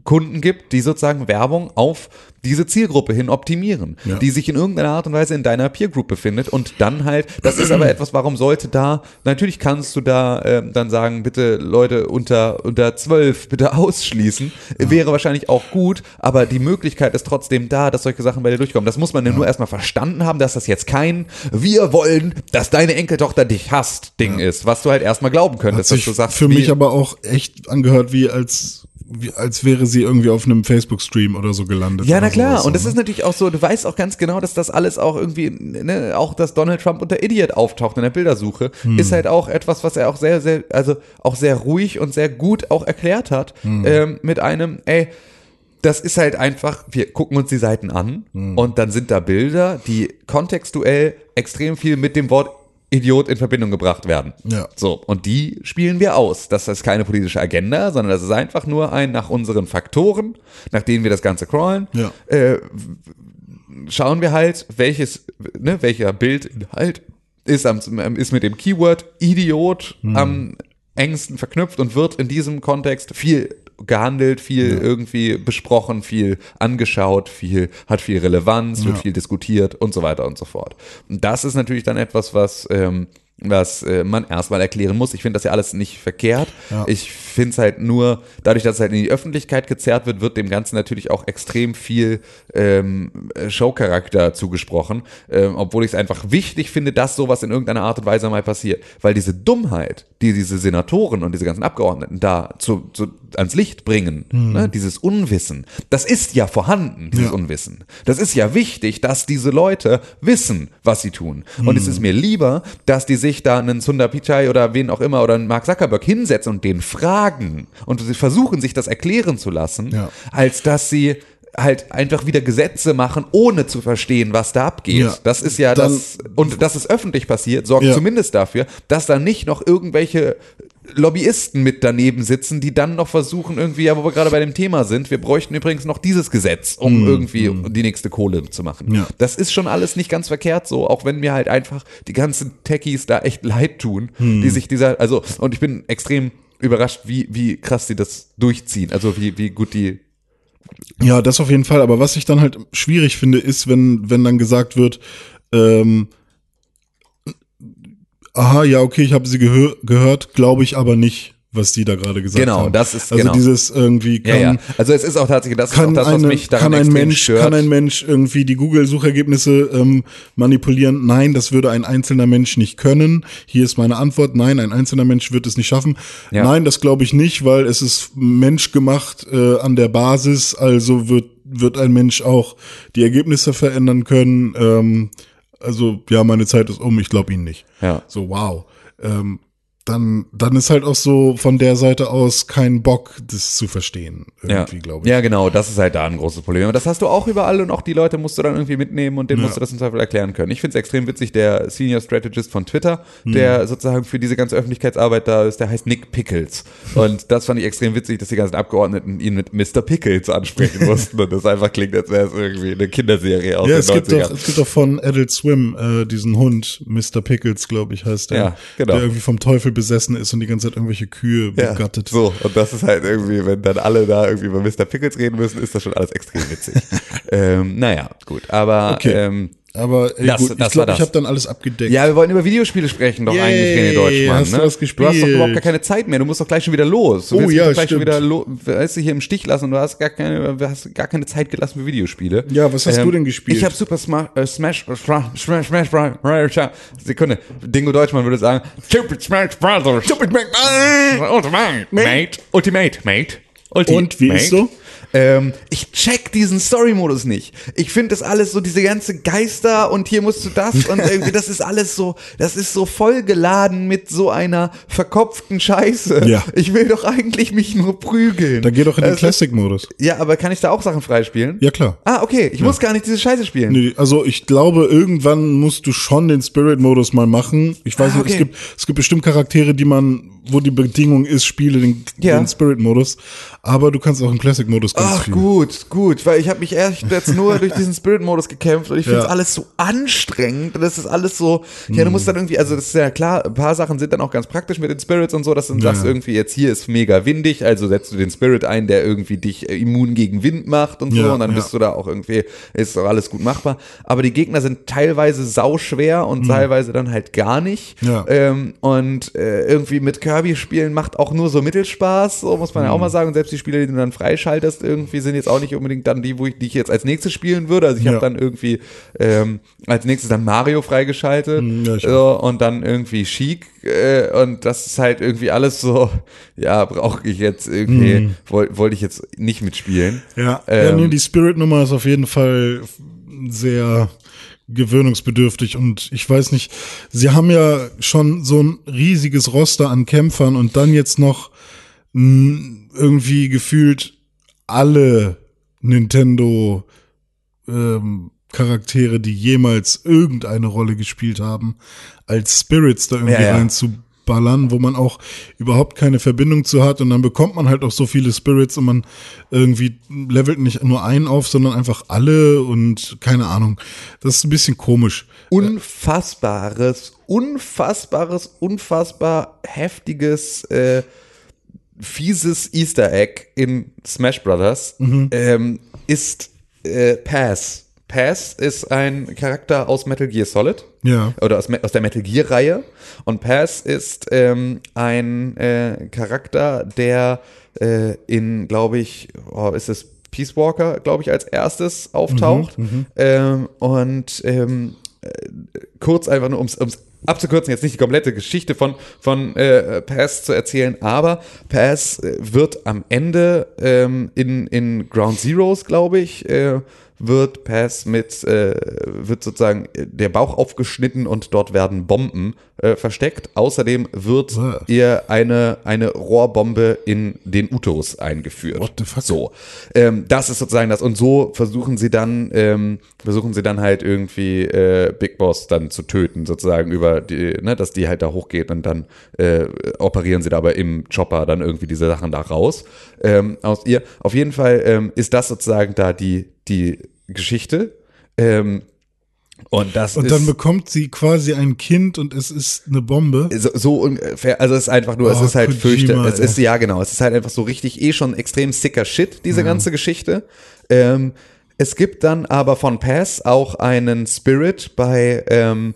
Kunden gibt, die sozusagen Werbung auf diese Zielgruppe hin optimieren, Ja. die sich in irgendeiner Art und Weise in deiner Peer Group befindet und dann halt, das ist aber etwas, warum sollte da, natürlich kannst du da ähm, dann sagen, bitte Leute unter, unter zwölf bitte ausschließen, wäre wahrscheinlich auch gut, aber die Möglichkeit ist trotzdem da, dass solche Sachen bei dir durchkommen. Das muss man ja nur erstmal verstanden haben, dass das jetzt kein, wir wollen, dass deine Enkeltochter dich hasst, Ding ist, was du halt erstmal glauben könntest, dass du sagst, für mich aber auch echt angehört, wie als, wie, als wäre sie irgendwie auf einem Facebook-Stream oder so gelandet. Ja, na klar. sowas, Und das ne? ist natürlich auch so, du weißt auch ganz genau, dass das alles auch irgendwie, ne, auch dass Donald Trump unter Idiot auftaucht in der Bildersuche, Hm. ist halt auch etwas, was er auch sehr, sehr, also auch sehr ruhig und sehr gut auch erklärt hat, Hm. ähm, mit einem, ey, das ist halt einfach, wir gucken uns die Seiten an Hm. und dann sind da Bilder, die kontextuell extrem viel mit dem Wort Idiot in Verbindung gebracht werden. Ja. So, und die spielen wir aus. Das ist keine politische Agenda, sondern das ist einfach nur ein nach unseren Faktoren, nach denen wir das Ganze crawlen, Ja. äh, schauen wir halt, welches, ne, welcher Bildinhalt ist, am, ist mit dem Keyword Idiot am engsten verknüpft und wird in diesem Kontext viel gehandelt, viel irgendwie besprochen, viel angeschaut, viel, hat viel Relevanz, wird Ja. viel diskutiert und so weiter und so fort. Und das ist natürlich dann etwas, was, ähm, was äh, man erstmal erklären muss. Ich finde das ja alles nicht verkehrt. Ja. Ich finde es halt nur, dadurch, dass es halt in die Öffentlichkeit gezerrt wird, wird dem Ganzen natürlich auch extrem viel ähm, Showcharakter zugesprochen, ähm, obwohl ich es einfach wichtig finde, dass sowas in irgendeiner Art und Weise mal passiert. Weil diese Dummheit, die diese Senatoren und diese ganzen Abgeordneten da zu, zu, ans Licht bringen, ne, dieses Unwissen, das ist ja vorhanden, dieses Ja. Unwissen. Das ist ja wichtig, dass diese Leute wissen, was sie tun. Und es ist mir lieber, dass die sich da einen Sundar Pichai oder wen auch immer oder einen Mark Zuckerberg hinsetzen und den fragen und sie versuchen, sich das erklären zu lassen, Ja. als dass sie halt einfach wieder Gesetze machen, ohne zu verstehen, was da abgeht. Ja. Das ist ja Dann- das, und dass es öffentlich passiert, sorgt Ja. zumindest dafür, dass da nicht noch irgendwelche Lobbyisten mit daneben sitzen, die dann noch versuchen, irgendwie, ja, wo wir gerade bei dem Thema sind, wir bräuchten übrigens noch dieses Gesetz, um irgendwie die nächste Kohle zu machen. Mhm. Ja. Das ist schon alles nicht ganz verkehrt so, auch wenn mir halt einfach die ganzen Techies da echt leid tun, Mhm. die sich dieser, also, und ich bin extrem überrascht, wie, wie krass die das durchziehen, also wie, wie gut die Ja, das auf jeden Fall. Aber was ich dann halt schwierig finde, ist, wenn, wenn dann gesagt wird, ähm, aha, ja, okay, ich habe sie gehör gehört, glaube ich aber nicht. was die da gerade gesagt Genau, haben. das ist- also genau. dieses irgendwie Ja, kann, ja. Also es ist auch tatsächlich, das ist kann, das, was eine, kann ein Mensch stört. kann ein Mensch irgendwie die Google-Suchergebnisse ähm, manipulieren? Nein, das würde ein einzelner Mensch nicht können. Hier ist meine Antwort: Nein, ein einzelner Mensch wird es nicht schaffen. Ja. Nein, das glaube ich nicht, weil es ist menschgemacht äh, an der Basis. Also wird wird ein Mensch auch die Ergebnisse verändern können. Ähm, also ja, meine Zeit ist um. Ich glaube ihn nicht. ja. So wow. Ähm, dann, dann ist halt auch so von der Seite aus kein Bock, das zu verstehen. Irgendwie, ja. glaube ich. Ja, genau, das ist halt da ein großes Problem. Aber das hast du auch überall und auch die Leute musst du dann irgendwie mitnehmen und denen Ja. musst du das im Zweifel erklären können. Ich finde es extrem witzig, der Senior Strategist von Twitter, Hm. der sozusagen für diese ganze Öffentlichkeitsarbeit da ist, der heißt Nick Pickles. Und das fand ich extrem witzig, dass die ganzen Abgeordneten ihn mit Mr. Pickles ansprechen mussten und das einfach klingt, als wäre es irgendwie eine Kinderserie aus Ja, den es gibt, 90ern. doch, es gibt doch von Adult Swim äh, diesen Hund, Mr. Pickles, glaube ich, heißt der. Ja, genau. Der irgendwie vom Teufel besessen ist und die ganze Zeit irgendwelche Kühe Ja, begattet. so, und das ist halt irgendwie, wenn dann alle da irgendwie über Mr. Pickles reden müssen, ist das schon alles extrem witzig. ähm, naja, gut, aber Okay. ähm, Aber ey, Das- gut, das ich glaube, das. ich habe dann alles abgedeckt. Ja, wir wollten über Videospiele sprechen, doch Yay, eigentlich, René Deutschmann. hast du ne? was Du hast doch gespielt? überhaupt gar keine Zeit mehr. Du musst doch gleich schon wieder los. Du Oh willst ja, doch gleich schon stimmt. wieder lo weißt du, hier im Stich lassen und du hast gar keine, hast gar keine Zeit gelassen für Videospiele. Ähm, Ja, was hast du denn gespielt? Ich habe Super Smash, äh, Smash, äh, Smash, Smash, Smash, Smash, Sekunde. Dingo Deutschmann würde sagen, Super Smash Brothers. Super Smash. Ultimate, mate. Ultimate, mate. Ultimate, Und, wie ist so? Ähm, ich check diesen Story-Modus nicht. Ich finde das alles so, diese ganze Geister und hier musst du das und irgendwie, das ist alles so, das ist so vollgeladen mit so einer verkopften Scheiße. Ja. Ich will doch eigentlich mich nur prügeln. Dann geh doch in den Also, Classic-Modus. Ja, aber kann ich da auch Sachen freispielen? Ja, klar. Ah, okay. Ich muss gar nicht diese Scheiße spielen. Nee, also ich glaube, irgendwann musst du schon den Spirit-Modus mal machen. Ich weiß Ah, nicht, es okay. gibt, es gibt bestimmt Charaktere, die man, wo die Bedingung ist, spiele den, Ja. den Spirit-Modus. Aber du kannst auch im Classic-Modus Ach gut, gut, weil ich habe mich erst jetzt nur durch diesen Spirit-Modus gekämpft und ich finde es Ja. alles so anstrengend und das ist alles so, ja, du musst dann irgendwie, also das ist ja klar, ein paar Sachen sind dann auch ganz praktisch mit den Spirits und so, dass du dann Ja. sagst irgendwie jetzt hier ist mega windig, also setzt du den Spirit ein, der irgendwie dich äh, immun gegen Wind macht und so Ja, und dann bist du da auch irgendwie, ist doch alles gut machbar, aber die Gegner sind teilweise sauschwer und teilweise dann halt gar nicht Mhm. Ja. ähm, und äh, irgendwie mit Kirby spielen macht auch nur so Mittelspaß, so muss man ja auch Mhm. mal sagen. Und selbst die Spiele, die du dann freischaltest, irgendwie sind jetzt auch nicht unbedingt dann die, wo ich, die ich jetzt als nächstes spielen würde. Also ich Ja. habe dann irgendwie ähm, als nächstes dann Mario freigeschaltet Mhm, ja, so, und dann irgendwie Chic äh, und das ist halt irgendwie alles so, ja, brauche ich jetzt irgendwie, Mhm. woll- wollte ich jetzt nicht mitspielen. Ja, ja Ähm, nee, die Spirit-Nummer ist auf jeden Fall sehr gewöhnungsbedürftig und ich weiß nicht, sie haben ja schon so ein riesiges Roster an Kämpfern und dann jetzt noch mh, irgendwie gefühlt alle Nintendo ähm, Charaktere, die jemals irgendeine Rolle gespielt haben, als Spirits da irgendwie Ja, ja. reinzuballern, wo man auch überhaupt keine Verbindung zu hat und dann bekommt man halt auch so viele Spirits und man irgendwie levelt nicht nur einen auf, sondern einfach alle und keine Ahnung. Das ist ein bisschen komisch. unfassbares, unfassbares, unfassbar heftiges, äh, fieses Easter Egg in Smash Brothers ähm, ist äh, Pass. Pass ist ein Charakter aus Metal Gear Solid. Ja. Oder aus, aus der Metal Gear Reihe. Und Pass ist ähm, ein äh, Charakter, der äh, in, glaube ich, oh, ist es Peace Walker, glaube ich, als erstes auftaucht. ähm, und ähm, äh, kurz einfach nur, ums, ums abzukürzen, jetzt nicht die komplette Geschichte von, von äh, Pass zu erzählen, aber Pass äh, wird am Ende ähm, in, in Ground Zeroes, glaube ich, äh, wird Pass mit, äh, wird sozusagen äh, der Bauch aufgeschnitten und dort werden Bomben äh, versteckt. Außerdem wird Wow. ihr eine, eine Rohrbombe in den Uterus eingeführt. What the fuck? So. Ähm, das ist sozusagen das. Und so versuchen sie dann, ähm, versuchen sie dann halt irgendwie äh, Big Boss dann zu töten, sozusagen über die, ne, dass die halt da hochgeht und dann äh, operieren sie da aber im Chopper dann irgendwie diese Sachen da raus ähm, aus ihr. Auf jeden Fall ähm, ist das sozusagen da die, die Geschichte. Ähm, und das Und ist dann bekommt sie quasi ein Kind und es ist eine Bombe. so, so ungefähr, also es ist einfach nur, es Oh, ist halt fürchterlich, es ist, ja genau, es ist halt einfach so richtig eh schon extrem sicker Shit, diese Mhm. ganze Geschichte. Ähm, es gibt dann aber von Pass auch einen Spirit bei, ähm,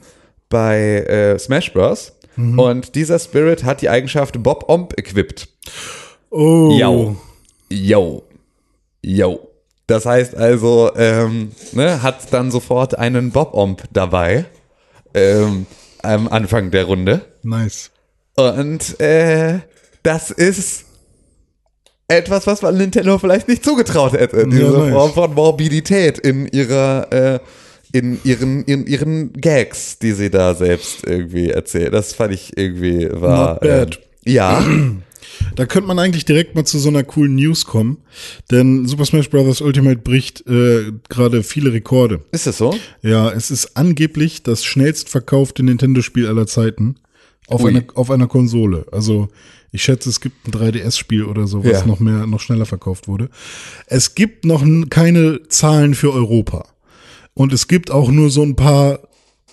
bei äh, Smash Bros., Und dieser Spirit hat die Eigenschaft Bob Omb equipped. Oh. Yo. Yo. Yo. Das heißt also, ähm, ne, hat dann sofort einen Bob-Omb dabei ähm, am Anfang der Runde. Nice. Und äh, das ist etwas, was man Nintendo vielleicht nicht zugetraut hätte. Diese nice. Form von Morbidität in ihrer äh, in ihren, in ihren Gags, die sie da selbst irgendwie erzählt. Das fand ich irgendwie war. Not bad. Ähm, ja. Da könnte man eigentlich direkt mal zu so einer coolen News kommen, denn Super Smash Bros. Ultimate bricht äh, gerade viele Rekorde. Ist das so? Ja, es ist angeblich das schnellst verkaufte Nintendo-Spiel aller Zeiten auf Ui. einer auf einer Konsole. Also ich schätze, es gibt ein 3DS-Spiel oder so, was Ja. noch mehr, noch schneller verkauft wurde. Es gibt noch keine Zahlen für Europa. Und es gibt auch nur so ein paar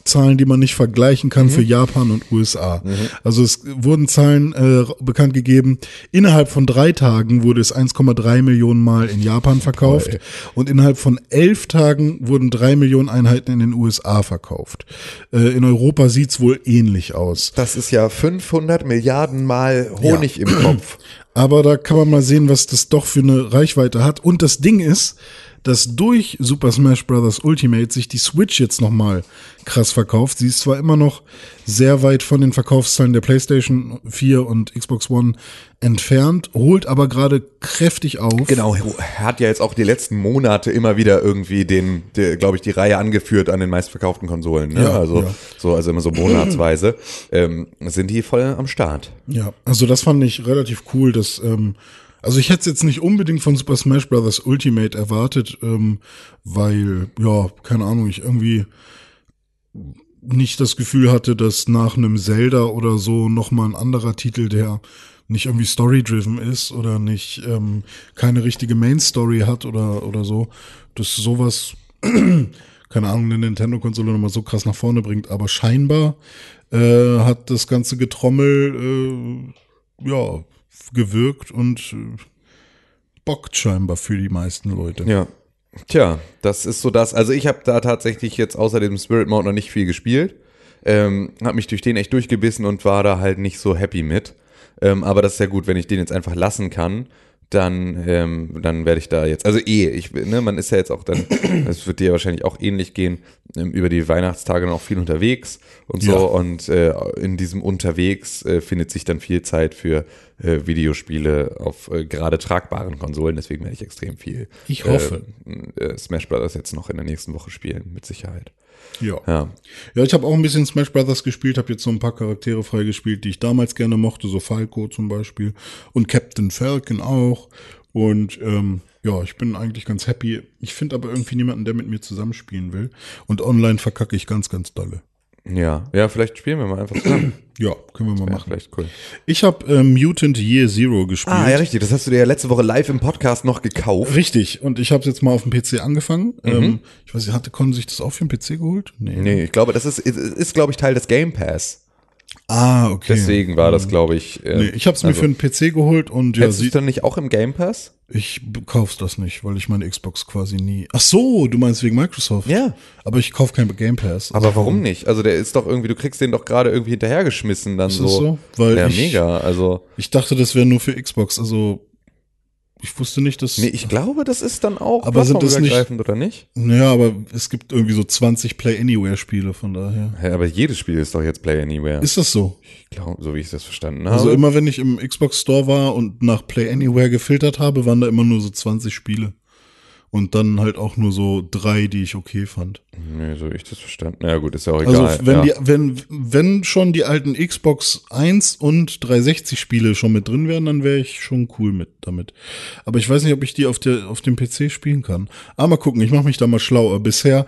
Zahlen, die man nicht vergleichen kann für Japan und USA. Also es wurden Zahlen äh, bekannt gegeben. Innerhalb von drei Tagen wurde es 1,3 Millionen Mal in Japan verkauft und innerhalb von elf Tagen wurden drei Millionen Einheiten in den USA verkauft. Äh, in Europa sieht's wohl ähnlich aus. Das ist ja 500 Milliarden Mal Honig im Kopf. Aber da kann man mal sehen, was das doch für eine Reichweite hat. Und das Ding ist, dass durch Super Smash Bros. Ultimate sich die Switch jetzt nochmal krass verkauft. Sie ist zwar immer noch sehr weit von den Verkaufszahlen der PlayStation 4 und Xbox One entfernt, holt aber gerade kräftig auf. Genau, hat ja jetzt auch die letzten Monate immer wieder irgendwie den, glaube ich, die Reihe angeführt an den meistverkauften Konsolen. Ne? Ja, also ja. so, also immer so monatsweise ähm, sind die voll am Start. Ja, also das fand ich relativ cool, dass, ähm, also ich hätte es jetzt nicht unbedingt von Super Smash Bros. Ultimate erwartet, ähm, weil, ja, keine Ahnung, ich irgendwie nicht das Gefühl hatte, dass nach einem Zelda oder so nochmal ein anderer Titel, der nicht irgendwie story-driven ist oder nicht ähm, keine richtige Main-Story hat oder, oder so, dass sowas, keine Ahnung, eine Nintendo-Konsole nochmal so krass nach vorne bringt. Aber scheinbar äh, hat das ganze Getrommel äh, ja gewirkt und äh, bockt scheinbar für die meisten Leute. Ja. Tja, das ist so das. Also ich habe da tatsächlich jetzt außer dem Spirit Mode noch nicht viel gespielt. Ähm, habe mich durch den echt durchgebissen und war da halt nicht so happy mit. Ähm, aber das ist ja gut, wenn ich den jetzt einfach lassen kann, dann, ähm, dann werde ich da jetzt, also eh, ich, ne, man ist ja jetzt auch dann, es wird dir wahrscheinlich auch ähnlich gehen, ähm, über die Weihnachtstage noch viel unterwegs und so Ja. und äh, in diesem Unterwegs äh, findet sich dann viel Zeit für äh, Videospiele auf äh, gerade tragbaren Konsolen, deswegen werde ich extrem viel Ich hoffe. äh, äh, Smash Brothers jetzt noch in der nächsten Woche spielen, mit Sicherheit. Ja. Ja. Ja, ich habe auch ein bisschen Smash Brothers gespielt, habe jetzt so ein paar Charaktere freigespielt, die ich damals gerne mochte, so Falco zum Beispiel und Captain Falcon auch. Und ähm, ja, ich bin eigentlich ganz happy. Ich finde aber irgendwie niemanden, der mit mir zusammenspielen will. Und online verkacke ich ganz, ganz dolle. Ja, ja, vielleicht spielen wir mal einfach zusammen. Ja, können wir mal machen. vielleicht cool. Ich habe ähm, Mutant Year Zero gespielt. Ah, ja, richtig. Das hast du dir ja letzte Woche live im Podcast noch gekauft. Richtig. Und ich habe jetzt mal auf dem PC angefangen. Ähm, ich weiß nicht, hatte Con sich das auch für den PC geholt? Nee. Nee, ich glaube, das ist, ist, ist glaube ich, Teil des Game Pass. Ah, okay. Deswegen war das, glaube ich. äh, Nee, ich habe es mir also, für den PC geholt und ja, du es sieht, dann nicht auch im Game Pass? Ich kauf's das nicht, weil ich meine Xbox quasi nie. Ach so, du meinst wegen Microsoft? Ja. Aber ich kauf kein Game Pass. Aber warum nicht? Also der ist doch irgendwie, du kriegst den doch gerade irgendwie hinterhergeschmissen dann Ist so. das so? Weil ja, ich- mega. Also, Ich dachte, das wäre nur für Xbox. Also ich wusste nicht, dass. nee, ich glaube, das ist dann auch Aber sind das nicht- oder nicht? Naja, aber es gibt irgendwie so 20 Play Anywhere Spiele, von daher. Ja, aber jedes Spiel ist doch jetzt Play Anywhere. Ist das so? ich glaube, so wie ich das verstanden habe. Also immer wenn ich im Xbox Store war und nach Play Anywhere gefiltert habe, waren da immer nur so 20 Spiele. Und dann halt auch nur so drei, die ich okay fand. Nee, so ich das verstanden. Ja, gut, ist ja auch egal. Also wenn ja. die, wenn, wenn schon die alten Xbox 1 und 360 Spiele schon mit drin wären, dann wäre ich schon cool mit damit. Aber ich weiß nicht, ob ich die auf der, auf dem PC spielen kann. Aber mal gucken, ich mache mich da mal schlauer. Bisher,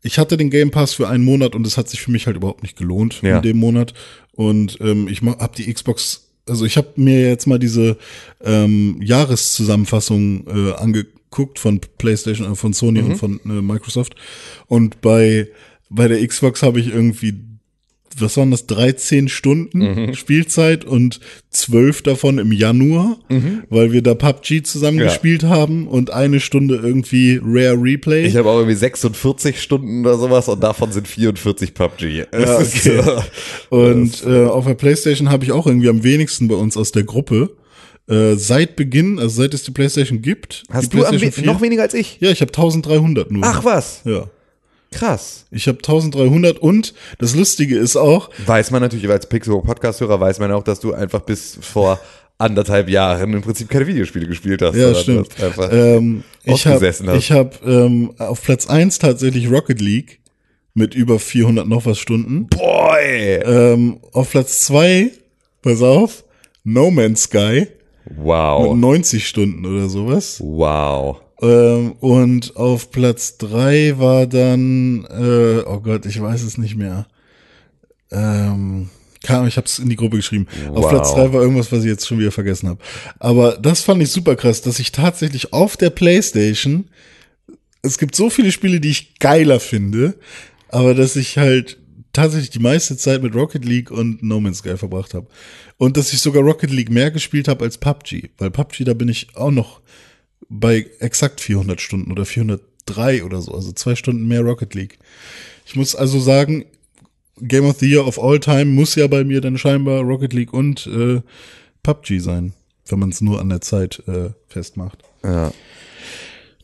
ich hatte den Game Pass für einen Monat und es hat sich für mich halt überhaupt nicht gelohnt Ja. in dem Monat. Und ähm, ich habe die Xbox, also ich habe mir jetzt mal diese ähm, Jahreszusammenfassung äh, angeguckt von PlayStation, äh, von Sony und von äh, Microsoft. Und bei bei der Xbox habe ich irgendwie was waren das, 13 Stunden Mhm. Spielzeit und 12 davon im Januar, weil wir da PUBG zusammen Mhm. Ja. gespielt haben und eine Stunde irgendwie Rare Replay. Ich habe auch irgendwie 46 Stunden oder sowas und davon sind 44 PUBG. Ja, okay. äh, Und äh, auf der Playstation habe ich auch irgendwie am wenigsten bei uns aus der Gruppe. Äh, seit Beginn, also seit es die Playstation gibt. Hast du PlayStation we noch weniger als ich? Ja, ich habe 1300 nur. Ach was, Ja. krass. Ich habe 1300 und das Lustige ist auch, Weiß man natürlich, als Pixel Podcast-Hörer weiß man auch, dass du einfach bis vor anderthalb Jahren im Prinzip keine Videospiele gespielt hast. ja, stimmt. Ähm, ich habe hab, ähm, auf Platz eins tatsächlich Rocket League mit über 400 noch was Stunden. boy! Ähm, auf Platz zwei, pass auf, No Man's Sky mit Wow. 90 Stunden oder sowas. Wow. Ähm, und auf Platz drei war dann, äh, oh Gott, ich weiß es nicht mehr. Ähm, kam, ich habe es in die Gruppe geschrieben. Auf Wow. Platz drei war irgendwas, was ich jetzt schon wieder vergessen habe. Aber das fand ich super krass, dass ich tatsächlich auf der PlayStation, es gibt so viele Spiele, die ich geiler finde, aber dass ich halt tatsächlich die meiste Zeit mit Rocket League und No Man's Sky verbracht habe. Und dass ich sogar Rocket League mehr gespielt habe als PUBG. Weil PUBG, da bin ich auch noch bei exakt 400 Stunden oder 403 oder so. Also zwei Stunden mehr Rocket League. Ich muss also sagen, Game of the Year of All Time muss ja bei mir dann scheinbar Rocket League und äh, PUBG sein, wenn man es nur an der Zeit äh, festmacht. Ja.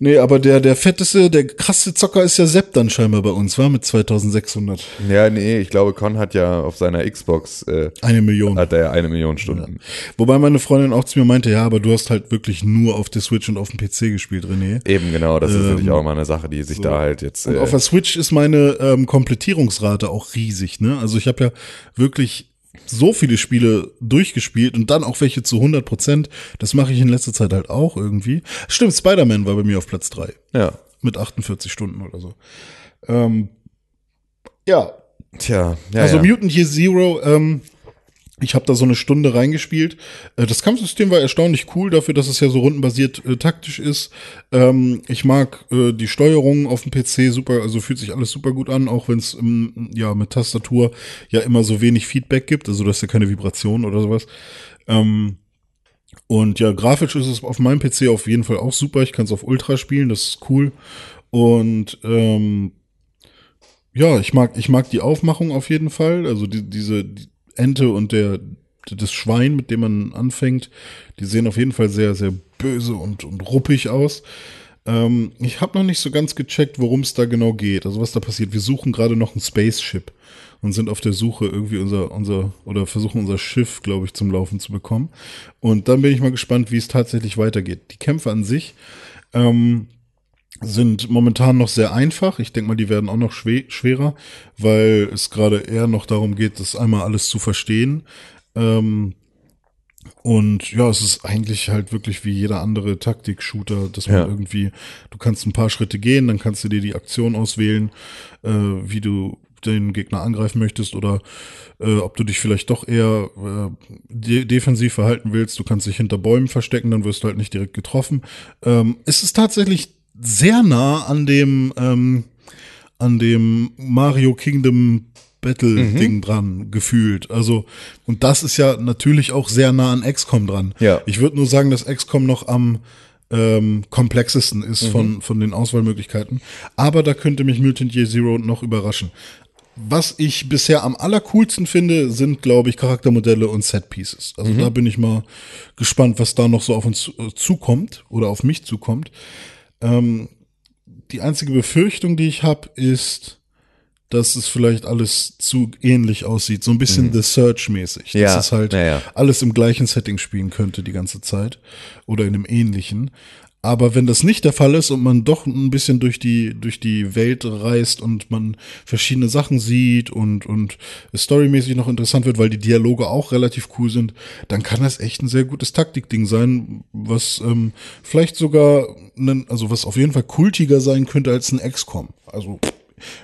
Nee, aber der, der fetteste, der krasse Zocker ist ja Sepp dann scheinbar bei uns, war mit 2600. ja, nee, ich glaube, Con hat ja auf seiner Xbox äh, Eine Million. hat er eine Million Stunden. Wobei meine Freundin auch zu mir meinte, ja, aber du hast halt wirklich nur auf der Switch und auf dem PC gespielt, René. Eben genau, das ist natürlich auch mal eine Sache, die sich da halt jetzt. Ähm, Und Äh, auf der Switch ist meine ähm, Komplettierungsrate auch riesig, ne? Also ich habe ja wirklich so viele Spiele durchgespielt und dann auch welche zu 100 Prozent. Das mache ich in letzter Zeit halt auch irgendwie. Stimmt, Spider-Man war bei mir auf Platz drei ja. mit 48 Stunden oder so. Ähm, ja, Tja, ja, also ja. Mutant Year Zero, ähm, ich habe da so eine Stunde reingespielt. Äh, das Kampfsystem war erstaunlich cool dafür, dass es ja so rundenbasiert äh, taktisch ist. Ähm, ich mag äh, die Steuerung auf dem PC super, also fühlt sich alles super gut an, auch wenn es ähm, ja mit Tastatur ja immer so wenig Feedback gibt, also du hast ja keine Vibration oder sowas. Ähm, und ja, grafisch ist es auf meinem PC auf jeden Fall auch super. Ich kann es auf Ultra spielen, das ist cool. Und ähm, ja, ich mag, ich mag die Aufmachung auf jeden Fall. Also die, diese die Ente und der das Schwein, mit dem man anfängt, die sehen auf jeden Fall sehr, sehr böse und, und ruppig aus. Ähm, ich habe noch nicht so ganz gecheckt, worum es da genau geht. Also was da passiert. Wir suchen gerade noch ein Spaceship und sind auf der Suche irgendwie unser, unser, oder versuchen unser Schiff, glaube ich, zum Laufen zu bekommen. Und dann bin ich mal gespannt, wie es tatsächlich weitergeht. Die Kämpfe an sich, ähm, sind momentan noch sehr einfach. Ich denke mal, die werden auch noch schwe schwerer, weil es gerade eher noch darum geht, das einmal alles zu verstehen. Ähm, und ja, es ist eigentlich halt wirklich wie jeder andere Taktik-Shooter, dass man Ja. irgendwie, du kannst ein paar Schritte gehen, dann kannst du dir die Aktion auswählen, äh, wie du den Gegner angreifen möchtest oder äh, ob du dich vielleicht doch eher äh, de defensiv verhalten willst. Du kannst dich hinter Bäumen verstecken, dann wirst du halt nicht direkt getroffen. Ähm, es ist tatsächlich sehr nah an dem ähm, an dem Mario Kingdom Battle Ding dran gefühlt. Also und das ist ja natürlich auch sehr nah an XCOM dran. Ja. Ich würde nur sagen, dass XCOM noch am ähm, komplexesten ist Mhm. von von den Auswahlmöglichkeiten. Aber da könnte mich Mutant Year Zero noch überraschen. Was ich bisher am allercoolsten finde, sind, glaube ich, Charaktermodelle und Setpieces. Also da bin ich mal gespannt, was da noch so auf uns äh, zukommt oder auf mich zukommt. Ähm, die einzige Befürchtung, die ich habe, ist, dass es vielleicht alles zu ähnlich aussieht. So ein bisschen The Search-mäßig. Ja, Dass es halt ja, ja. alles im gleichen Setting spielen könnte die ganze Zeit. Oder in einem ähnlichen. Aber wenn das nicht der Fall ist und man doch ein bisschen durch die, durch die Welt reist und man verschiedene Sachen sieht und, und storymäßig noch interessant wird, weil die Dialoge auch relativ cool sind, dann kann das echt ein sehr gutes Taktikding sein, was ähm, vielleicht sogar, einen, also was auf jeden Fall kultiger sein könnte als ein XCOM. Also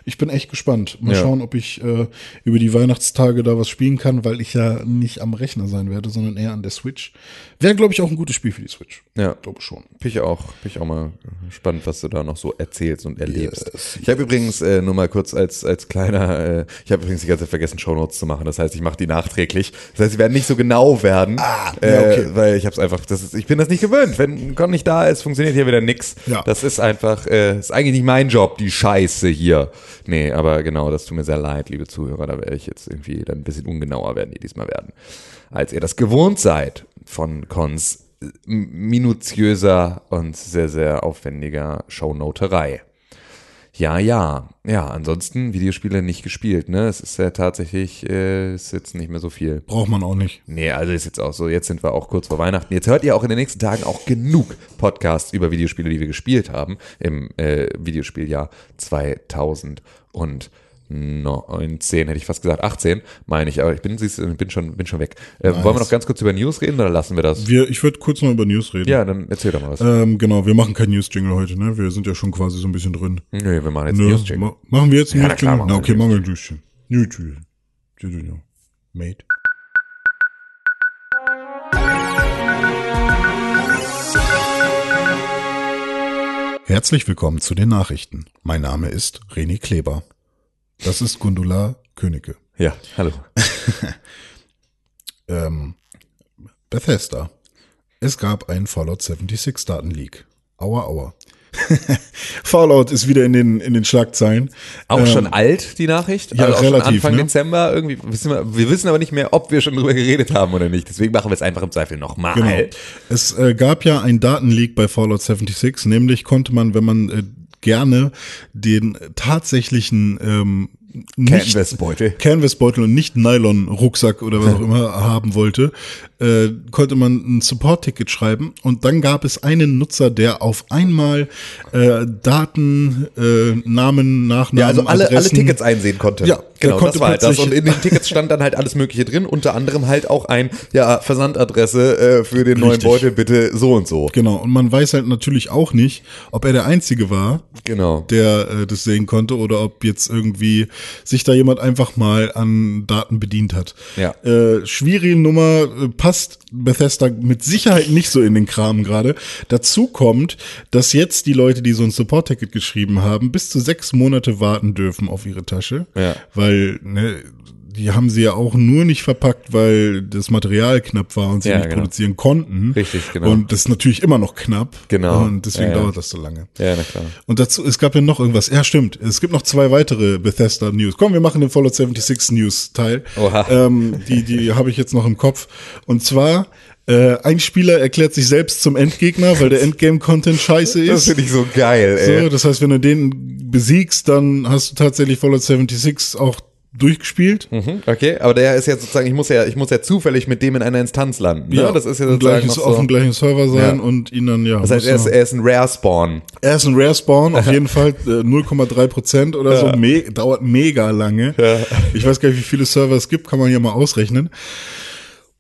ich bin echt gespannt. Mal Ja. schauen, ob ich äh, über die Weihnachtstage da was spielen kann, weil ich ja nicht am Rechner sein werde, sondern eher an der Switch. Wäre, glaube ich, auch ein gutes Spiel für die Switch. Ja. Glaube schon. Bin ich auch, bin ich auch mal spannend, was du da noch so erzählst und erlebst. ich habe übrigens äh, nur mal kurz als als kleiner, äh, ich habe übrigens die ganze Zeit vergessen, Shownotes zu machen. Das heißt, ich mache die nachträglich. Das heißt, sie werden nicht so genau werden, Ah, ja, äh, okay. weil ich habe es einfach, das ist, ich bin das nicht gewöhnt. Wenn Con nicht da ist, funktioniert hier wieder nix. Ja. Das ist einfach, äh, ist eigentlich nicht mein Job, die Scheiße hier. Nee, aber genau, das tut mir sehr leid, liebe Zuhörer. Da werde ich jetzt irgendwie dann ein bisschen ungenauer werden, die diesmal werden, als ihr das gewohnt seid von Cons minutiöser und sehr, sehr aufwendiger Shownoterei. Ja, ja. Ja, ansonsten Videospiele nicht gespielt, ne? Es ist ja tatsächlich, äh, ist jetzt nicht mehr so viel. Braucht man auch nicht. Nee, also ist jetzt auch so, jetzt sind wir auch kurz vor Weihnachten. Jetzt hört ihr auch in den nächsten Tagen auch genug Podcasts über Videospiele, die wir gespielt haben im äh, Videospieljahr 2019, hätte ich fast gesagt, 18, meine ich, aber ich bin, siehst bin schon, bin schon weg. Äh, Wollen wir noch ganz kurz über News reden oder lassen wir das? Wir, ich würde kurz noch über News reden. Ja, dann erzähl doch mal was. Ähm, genau, wir machen kein News-Jingle heute, ne? Wir sind ja schon quasi so ein bisschen drin. Nö, wir machen jetzt Ne? News-Jingle. Ma machen wir jetzt einen Ja, News-Jingle? Na, okay, machen wir einen. News-Jingle. News-Jingle. Mate. Herzlich willkommen zu den Nachrichten. Mein Name ist René Kleber. Das ist Gundula Königke. Ja, hallo. Ähm, Bethesda. Es gab einen Fallout 76 Datenleak. Aua, aua. Fallout ist wieder in den, in den Schlagzeilen. Auch Ähm, schon alt, die Nachricht? ja, also relativ, Anfang ne? Dezember irgendwie. Wissen wir, wir wissen aber nicht mehr, ob wir schon drüber geredet haben oder nicht. Deswegen machen wir es einfach im Zweifel nochmal. Genau. Es äh, gab ja ein Datenleak bei Fallout 76, nämlich konnte man, wenn man äh, gerne den tatsächlichen ähm, Canvas-Beutel. Canvas-Beutel und nicht Nylon-Rucksack oder was auch immer haben wollte, äh, konnte man ein Support-Ticket schreiben und dann gab es einen Nutzer, der auf einmal äh, Daten, äh, Namen, Nachnamen, Ja, also alle, alle Adressen, Tickets einsehen konnte. Ja, genau, konnte das war halt das. Und in den Tickets stand dann halt alles Mögliche drin, unter anderem halt auch ein, ja, Versandadresse äh, für den neuen Richtig. Beutel, bitte so und so. Genau, und man weiß halt natürlich auch nicht, ob er der Einzige war, Genau. der äh, das sehen konnte oder ob jetzt irgendwie sich da jemand einfach mal an Daten bedient hat. Ja. Äh, schwierige Nummer, äh, passt Bethesda mit Sicherheit nicht so in den Kram gerade. Dazu kommt, dass jetzt die Leute, die so ein Support-Ticket geschrieben haben, bis zu sechs Monate warten dürfen auf ihre Tasche. Ja. Weil, ne, die haben sie ja auch nur nicht verpackt, weil das Material knapp war und sie Ja, nicht genau. produzieren konnten. Richtig, genau. Und das ist natürlich immer noch knapp. Genau. Und deswegen Ja, ja. dauert das so lange. Ja, na klar. Und dazu, es gab ja noch irgendwas. Ja, stimmt. Es gibt noch zwei weitere Bethesda News. Komm, wir machen den Fallout 76 News Teil. Oha. Ähm, die die habe ich jetzt noch im Kopf. Und zwar, äh, ein Spieler erklärt sich selbst zum Endgegner, weil der Endgame-Content scheiße Das ist. finde ich so geil, ey. So, das heißt, wenn du den besiegst, dann hast du tatsächlich Fallout 76 auch durchgespielt. Mhm, Okay, aber der ist ja sozusagen, ich muss ja, ich muss ja zufällig mit dem in einer Instanz landen. Ne? das ist ja sozusagen gleiches, noch auf so. dem gleichen Server sein Ja. und ihn dann, ja. Das heißt, er ist, er ist ein Rare Spawn. Er ist ein Rare Spawn, auf jeden Fall äh, 0,3 Prozent oder so, me dauert mega lange. Ich weiß gar nicht, wie viele Server es gibt, kann man ja mal ausrechnen.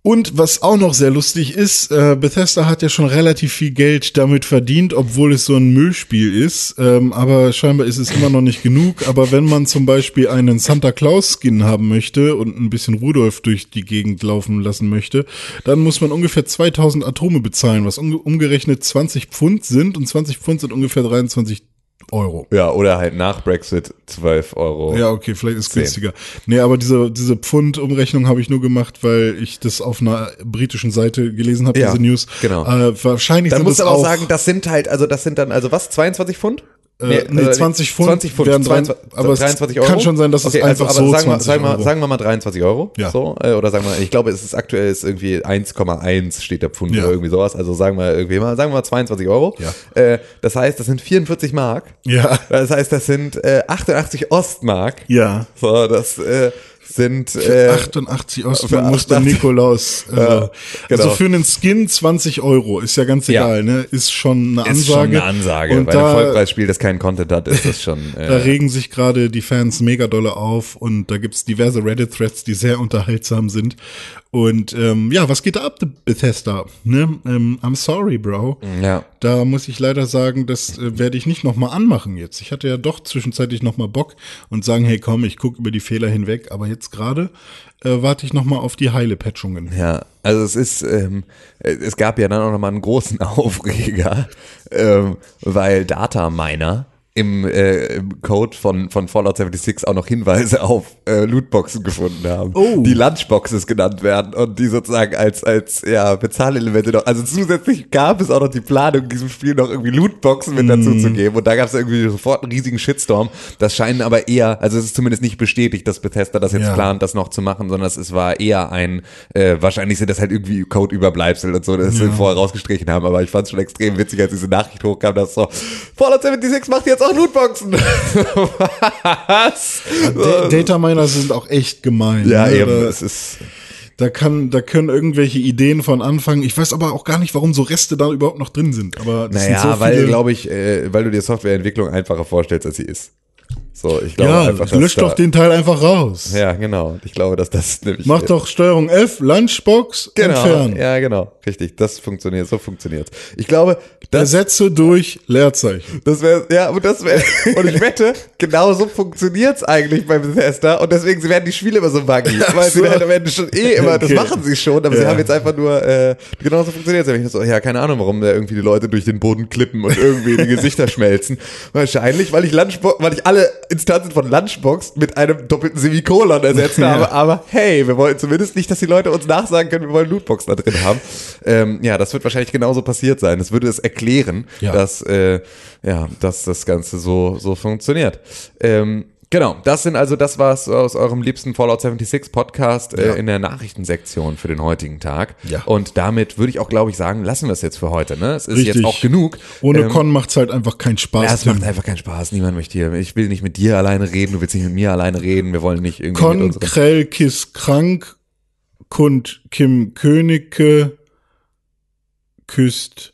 Und was auch noch sehr lustig ist, äh, Bethesda hat ja schon relativ viel Geld damit verdient, obwohl es so ein Müllspiel ist. Ähm, aber scheinbar ist es immer noch nicht genug. Aber wenn man zum Beispiel einen Santa Claus Skin haben möchte und ein bisschen Rudolf durch die Gegend laufen lassen möchte, dann muss man ungefähr 2000 Atome bezahlen, was umge- umgerechnet 20 Pfund sind. Und 20 Pfund sind ungefähr 23 Euro. Ja, oder halt nach Brexit 12 Euro. Ja, okay, vielleicht ist Zehn. günstiger. Nee, aber diese, diese Pfund-Umrechnung habe ich nur gemacht, weil ich das auf einer britischen Seite gelesen habe, Ja, diese News. genau. Äh, wahrscheinlich Dann sind musst es du aber auch auch sagen, das sind halt, also das sind dann, also was, 22 Pfund? Äh, nee, 20 Pfund 20 Pfund, wären drei- 23, aber es 23 Euro. kann schon sein, dass es einfach so sagen, wir, 20 sagen, wir, sagen wir mal 23 Euro. Ja. So, äh, oder sagen wir, ich glaube, es ist aktuell ist irgendwie 1,1 steht der Pfund Ja. oder irgendwie sowas. Also sagen wir irgendwie mal, sagen wir mal 22 Euro. Ja. Äh, das heißt, das sind 44 Mark. Ja. Das heißt, das sind äh, 88 Ostmark. Ja. So, das äh, sind äh, 88 für Ostmark musste 88 Nikolaus. Äh, Ja, genau. Also für einen Skin 20 Euro, ist ja ganz Ja. egal, ne? Ist schon eine ist schon Ansage. eine Ansage. Und Bei einem da, Vollpreisspiel, das keinen Content hat, ist das schon. Äh, Da regen sich gerade die Fans mega dolle auf und da gibt's diverse Reddit-Threads, die sehr unterhaltsam sind. Und ähm, ja, was geht da ab, Bethesda? Ne? Ähm, I'm sorry, Bro. Ja. Da muss ich leider sagen, das äh, werde ich nicht nochmal anmachen jetzt. Ich hatte ja doch zwischenzeitlich nochmal Bock und sagen, hey komm, ich gucke über die Fehler hinweg, aber jetzt gerade äh, warte ich nochmal auf die heile Patchungen. Ja, also es ist, ähm, es gab ja dann auch nochmal einen großen Aufreger, ähm, weil Data Miner im, äh, im Code von, von Fallout 76 auch noch Hinweise auf äh, Lootboxen gefunden haben, Oh. die Lunchboxes genannt werden und die sozusagen als, als ja, Bezahlelemente noch. Also zusätzlich gab es auch noch die Planung, diesem Spiel noch irgendwie Lootboxen mit dazu zu geben und da gab es irgendwie sofort einen riesigen Shitstorm. Das scheinen aber eher, also es ist zumindest nicht bestätigt, dass Bethesda das jetzt Ja. plant, das noch zu machen, sondern es war eher ein, äh, wahrscheinlich sind das halt irgendwie Code-Überbleibsel und so, das sie vorher rausgestrichen haben, aber ich fand es schon extrem witzig, als diese Nachricht hochkam, dass so, Fallout 76 macht jetzt auch Lootboxen. Was? Da Data Miner sind auch echt gemein. Ja, ne? eben, Da, es ist, da, kann, da können irgendwelche Ideen von anfangen. Ich weiß aber auch gar nicht, warum so Reste da überhaupt noch drin sind. Aber das naja, sind so weil, glaube ich, äh, weil du dir Softwareentwicklung einfacher vorstellst, als sie ist. So, ich glaube Ja, einfach, dass lösch da, doch den Teil einfach raus. Ja, genau. Ich glaube, dass das nämlich. Mach doch Steuerung F, Lunchbox, genau. entfernen. Ja, genau. Richtig. Das funktioniert. So funktioniert. Ich glaube, das Ersetze durch Leerzeichen. Das wäre, ja, und das wäre, und ich wette, genau so funktioniert's eigentlich bei Bethesda und deswegen werden die Spiele immer so buggy, weil sie so. am Ende schon eh immer, das Okay. machen sie schon, aber sie Ja. haben jetzt einfach nur, äh, genau so funktioniert's. Ich so, ja, keine Ahnung, warum da irgendwie die Leute durch den Boden klippen und irgendwie die Gesichter schmelzen. Wahrscheinlich, weil ich Lunchbox, weil ich alle Instanzen von Lunchbox mit einem doppelten Semikolon ersetzt Ja. habe, aber hey, wir wollen zumindest nicht, dass die Leute uns nachsagen können, wir wollen Lootbox da drin haben. Ähm, ja, das wird wahrscheinlich genauso passiert sein. Das würde es erklären, Ja. dass, äh, ja, dass das Ganze so, so funktioniert. Ähm, Genau, das sind also das was aus eurem liebsten Fallout 76 Podcast äh, Ja. in der Nachrichtensektion für den heutigen Tag. Ja. Und damit würde ich auch, glaube ich, sagen, lassen wir es jetzt für heute. Ne? Es ist Richtig. jetzt auch genug. Ohne Ähm, Con macht's halt einfach keinen Spaß. ja, es macht einfach keinen Spaß. Niemand möchte hier. Ich will nicht mit dir alleine reden. Du willst nicht mit mir alleine reden. Wir wollen nicht irgendwie Con Krell Kiss krank, Kund Kim Königke küsst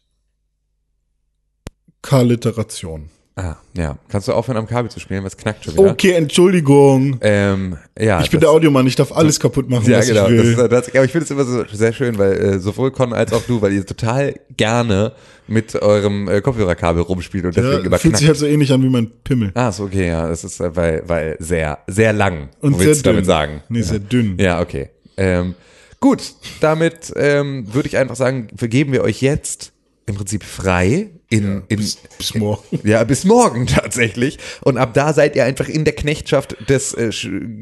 K-Literation. Ah, ja. Kannst du aufhören, am Kabel zu spielen? Was knackt schon wieder? Okay, Entschuldigung. Ähm, ja. Ich bin das- der Audiomann, ich darf alles kaputt machen, Ja, was genau. ich Das, will. ist- das, aber ich finde es immer so sehr schön, weil äh, sowohl Con als auch du, weil ihr total gerne mit eurem äh, Kopfhörerkabel rumspielt und deswegen ja, immer fühlt sich knackt. halt so ähnlich an wie mein Pimmel. Ah, ist okay, ja. Das ist, äh, weil, weil sehr, sehr lang. Und sehr du damit dünn. sagen. Nee, ja. sehr dünn. Ja, okay. Ähm, gut, damit ähm, würde ich einfach sagen, vergeben wir euch jetzt im Prinzip frei in, in Bis, bis morgen. ja, bis morgen tatsächlich. Und ab da seid ihr einfach in der Knechtschaft des äh,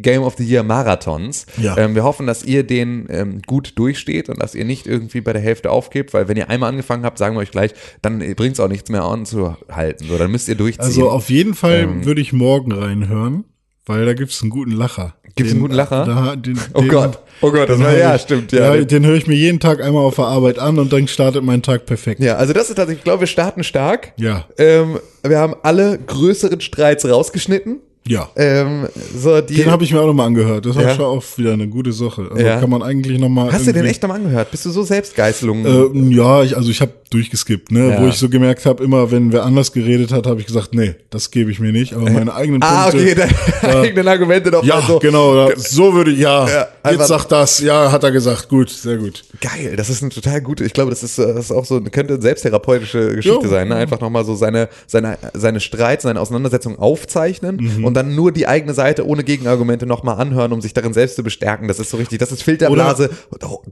Game of the Year Marathons. Ja. Ähm, wir hoffen, dass ihr den ähm, gut durchsteht und dass ihr nicht irgendwie bei der Hälfte aufgebt, weil wenn ihr einmal angefangen habt, sagen wir euch gleich, dann bringt es auch nichts mehr anzuhalten. So, dann müsst ihr durchziehen. Also auf jeden Fall Ähm. würde ich morgen reinhören, weil da gibt's einen guten Lacher. Gibt's einen guten Lacher? Da, den, Oh den- Gott, oh Gott, das den war ja, ich- stimmt, ja. ja. Den höre ich mir jeden Tag einmal auf der Arbeit an und dann startet mein Tag perfekt. ja, also das ist tatsächlich, ich glaube, wir starten stark. Ja. Ähm, wir haben alle größeren Streits rausgeschnitten. Ja. Ähm, so die, Den habe ich mir auch nochmal angehört. Das war Ja. schon auch wieder eine gute Sache. Also Ja. kann man eigentlich nochmal. Hast du den echt nochmal angehört? Bist du so Selbstgeißelung? Äh, ja, ich, also ich habe durchgeskippt, ne? Ja. Wo ich so gemerkt habe, immer wenn wer anders geredet hat, habe ich gesagt, nee, das gebe ich mir nicht. Aber meine eigenen ah, Punkte. okay, deine eigenen Argumente noch Ja, so. genau. Ja, so würde ich, ja. Ja, jetzt sagt das. Ja, hat er gesagt. Gut, sehr gut. Geil, das ist eine total gute, ich glaube, das ist, äh, das ist auch so, könnte eine selbsttherapeutische Geschichte Jo. sein, ne? Einfach nochmal so seine, seine, seine Streits, seine Auseinandersetzungen aufzeichnen Mhm. und dann nur die eigene Seite ohne Gegenargumente nochmal anhören, um sich darin selbst zu bestärken. Das ist so richtig, das ist Filterblase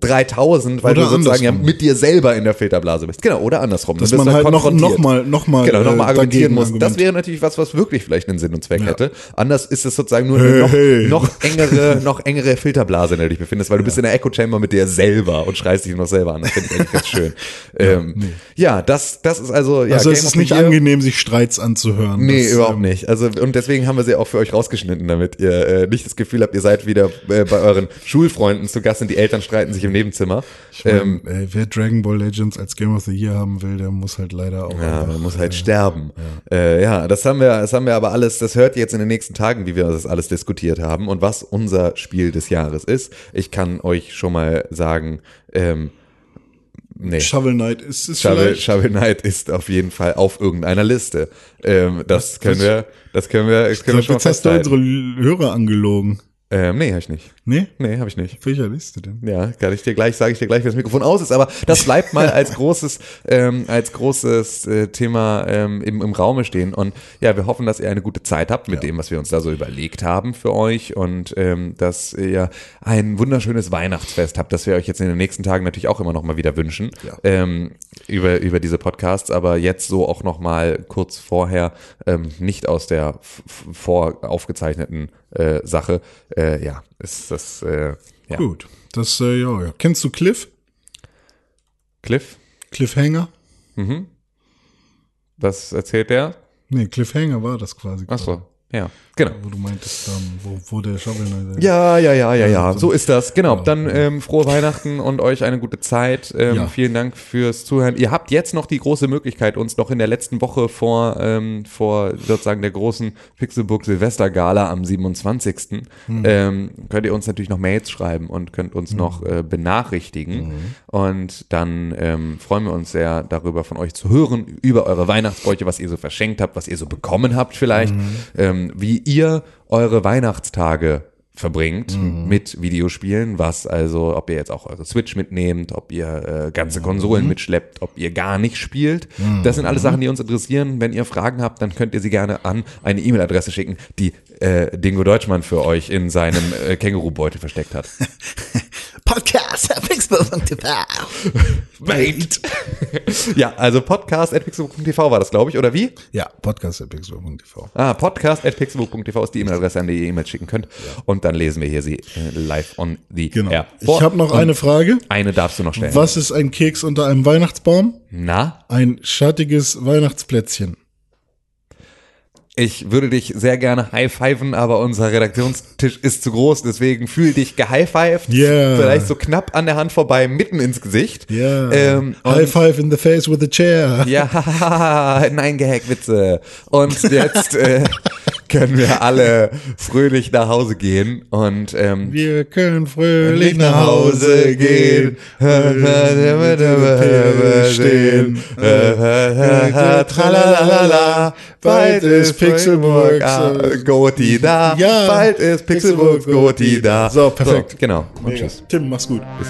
3000, weil oder du sozusagen ja mit dir selber in der Filterblase bist. Genau, oder andersrum. Dass man dann halt noch, konfrontiert. noch mal, noch mal, Genau, nochmal äh, argumentieren muss. Das argumentieren. wäre natürlich was, was wirklich vielleicht einen Sinn und Zweck Ja. hätte. Anders ist es sozusagen nur eine noch, Hey. noch engere, noch engere Filterblase, in der du dich befindest, weil du bist in der Echo Chamber mit dir selber und schreist dich noch selber an. Das finde ich eigentlich ganz schön. ähm, ja, das, das ist also, ja, Also es ist nicht angenehm, sich Streits anzuhören. Nee, Das, überhaupt ähm, nicht. Also und deswegen haben wir sie auch für euch rausgeschnitten, damit ihr äh, nicht das Gefühl habt, ihr seid wieder äh, bei euren Schulfreunden zu Gast und die Eltern streiten sich im Nebenzimmer. Ähm, Ähm, ey, wer Dragon Ball Legends als Game of the Year haben will, der muss halt leider auch. Ja, einfach- muss halt sterben. Ja. Äh, ja, das haben wir, das haben wir aber alles, das hört ihr jetzt in den nächsten Tagen, wie wir das alles diskutiert haben und was unser Spiel des Jahres ist. Ich kann euch schon mal sagen, ähm, nee. Shovel Knight ist es Shovel, vielleicht. Shovel Knight ist auf jeden Fall auf irgendeiner Liste. Ähm, das können was- wir, das können wir, das Ich können wir glaub, schon jetzt hast du unsere Hörer angelogen. Ähm, nee, hab ich nicht. Nee? Nee, habe ich nicht. Welcher Liste denn? Ja, kann ich dir gleich, sage ich dir gleich, wenn das Mikrofon aus ist, aber das bleibt mal als großes, ähm, als großes äh, Thema ähm, im, im Raume stehen. Und ja, wir hoffen, dass ihr eine gute Zeit habt mit dem, was wir uns da so überlegt haben für euch und ähm, dass ihr ein wunderschönes Weihnachtsfest habt, das wir euch jetzt in den nächsten Tagen natürlich auch immer noch mal wieder wünschen Ja. ähm, über, über diese Podcasts, aber jetzt so auch noch mal kurz vorher, ähm, nicht aus der vor aufgezeichneten äh, Sache. Äh, ja, ist das äh, ja. Gut. Das, äh, ja, ja. Kennst du Cliff? Cliff, Cliffhanger? was erzählt der? Nee, Cliffhanger war das quasi. Ach so, ja, genau. Wo du meintest, ähm, wo, wo der Shovel. Ja, ja, ja, ja, ja, so ist das. Genau, dann ähm, frohe Weihnachten und euch eine gute Zeit. Ähm, Ja. Vielen Dank fürs Zuhören. Ihr habt jetzt noch die große Möglichkeit, uns noch in der letzten Woche vor, ähm, vor sozusagen der großen Pixelburg Silvestergala am 27. Ähm, könnt ihr uns natürlich noch Mails schreiben und könnt uns noch äh, benachrichtigen. Und dann ähm, freuen wir uns sehr darüber, von euch zu hören, über eure Weihnachtsbräuche, was ihr so verschenkt habt, was ihr so bekommen habt vielleicht, ähm, wie ihr eure Weihnachtstage verbringt mit Videospielen, was also, ob ihr jetzt auch eure Switch mitnehmt, ob ihr äh, ganze Konsolen mitschleppt, ob ihr gar nicht spielt. Das sind alles Sachen, die uns interessieren. Wenn ihr Fragen habt, dann könnt ihr sie gerne an eine E-Mail-Adresse schicken, die äh, Dingo Deutschmann für euch in seinem äh, Kängurubeutel versteckt hat. Podcast, Pixelburg.tv. Mate. ja, also podcast at pixelbook.tv war das, glaube ich, oder wie? Ja, Podcast at Pixelburg.tv. Ah, podcast at pixelbook.tv ist die E-Mail-Adresse, an die ihr E-Mails schicken könnt. Und dann lesen wir hier sie äh, live on the Genau. air. Ich vor. habe noch Und eine Frage. Eine darfst du noch stellen. Was ist ein Keks unter einem Weihnachtsbaum? Na? Ein schattiges Weihnachtsplätzchen. Ich würde dich sehr gerne high-pfeifen, aber unser Redaktionstisch ist zu groß, deswegen fühl dich gehighpfeift. Yeah. Vielleicht so knapp an der Hand vorbei, mitten ins Gesicht. Ja. Ähm, und- High five in the face with a chair. Ja, nein, Gehackwitze. Und jetzt äh, können wir alle fröhlich nach Hause gehen und ähm, Wir können fröhlich nach Hause gehen. stehen. Tralalala, bald ist Pixelburg ah, Goti da. Ja. Bald ist Pixelburg Goti da. So, perfekt. genau. Und Mega. tschüss. Tim, mach's gut. Bis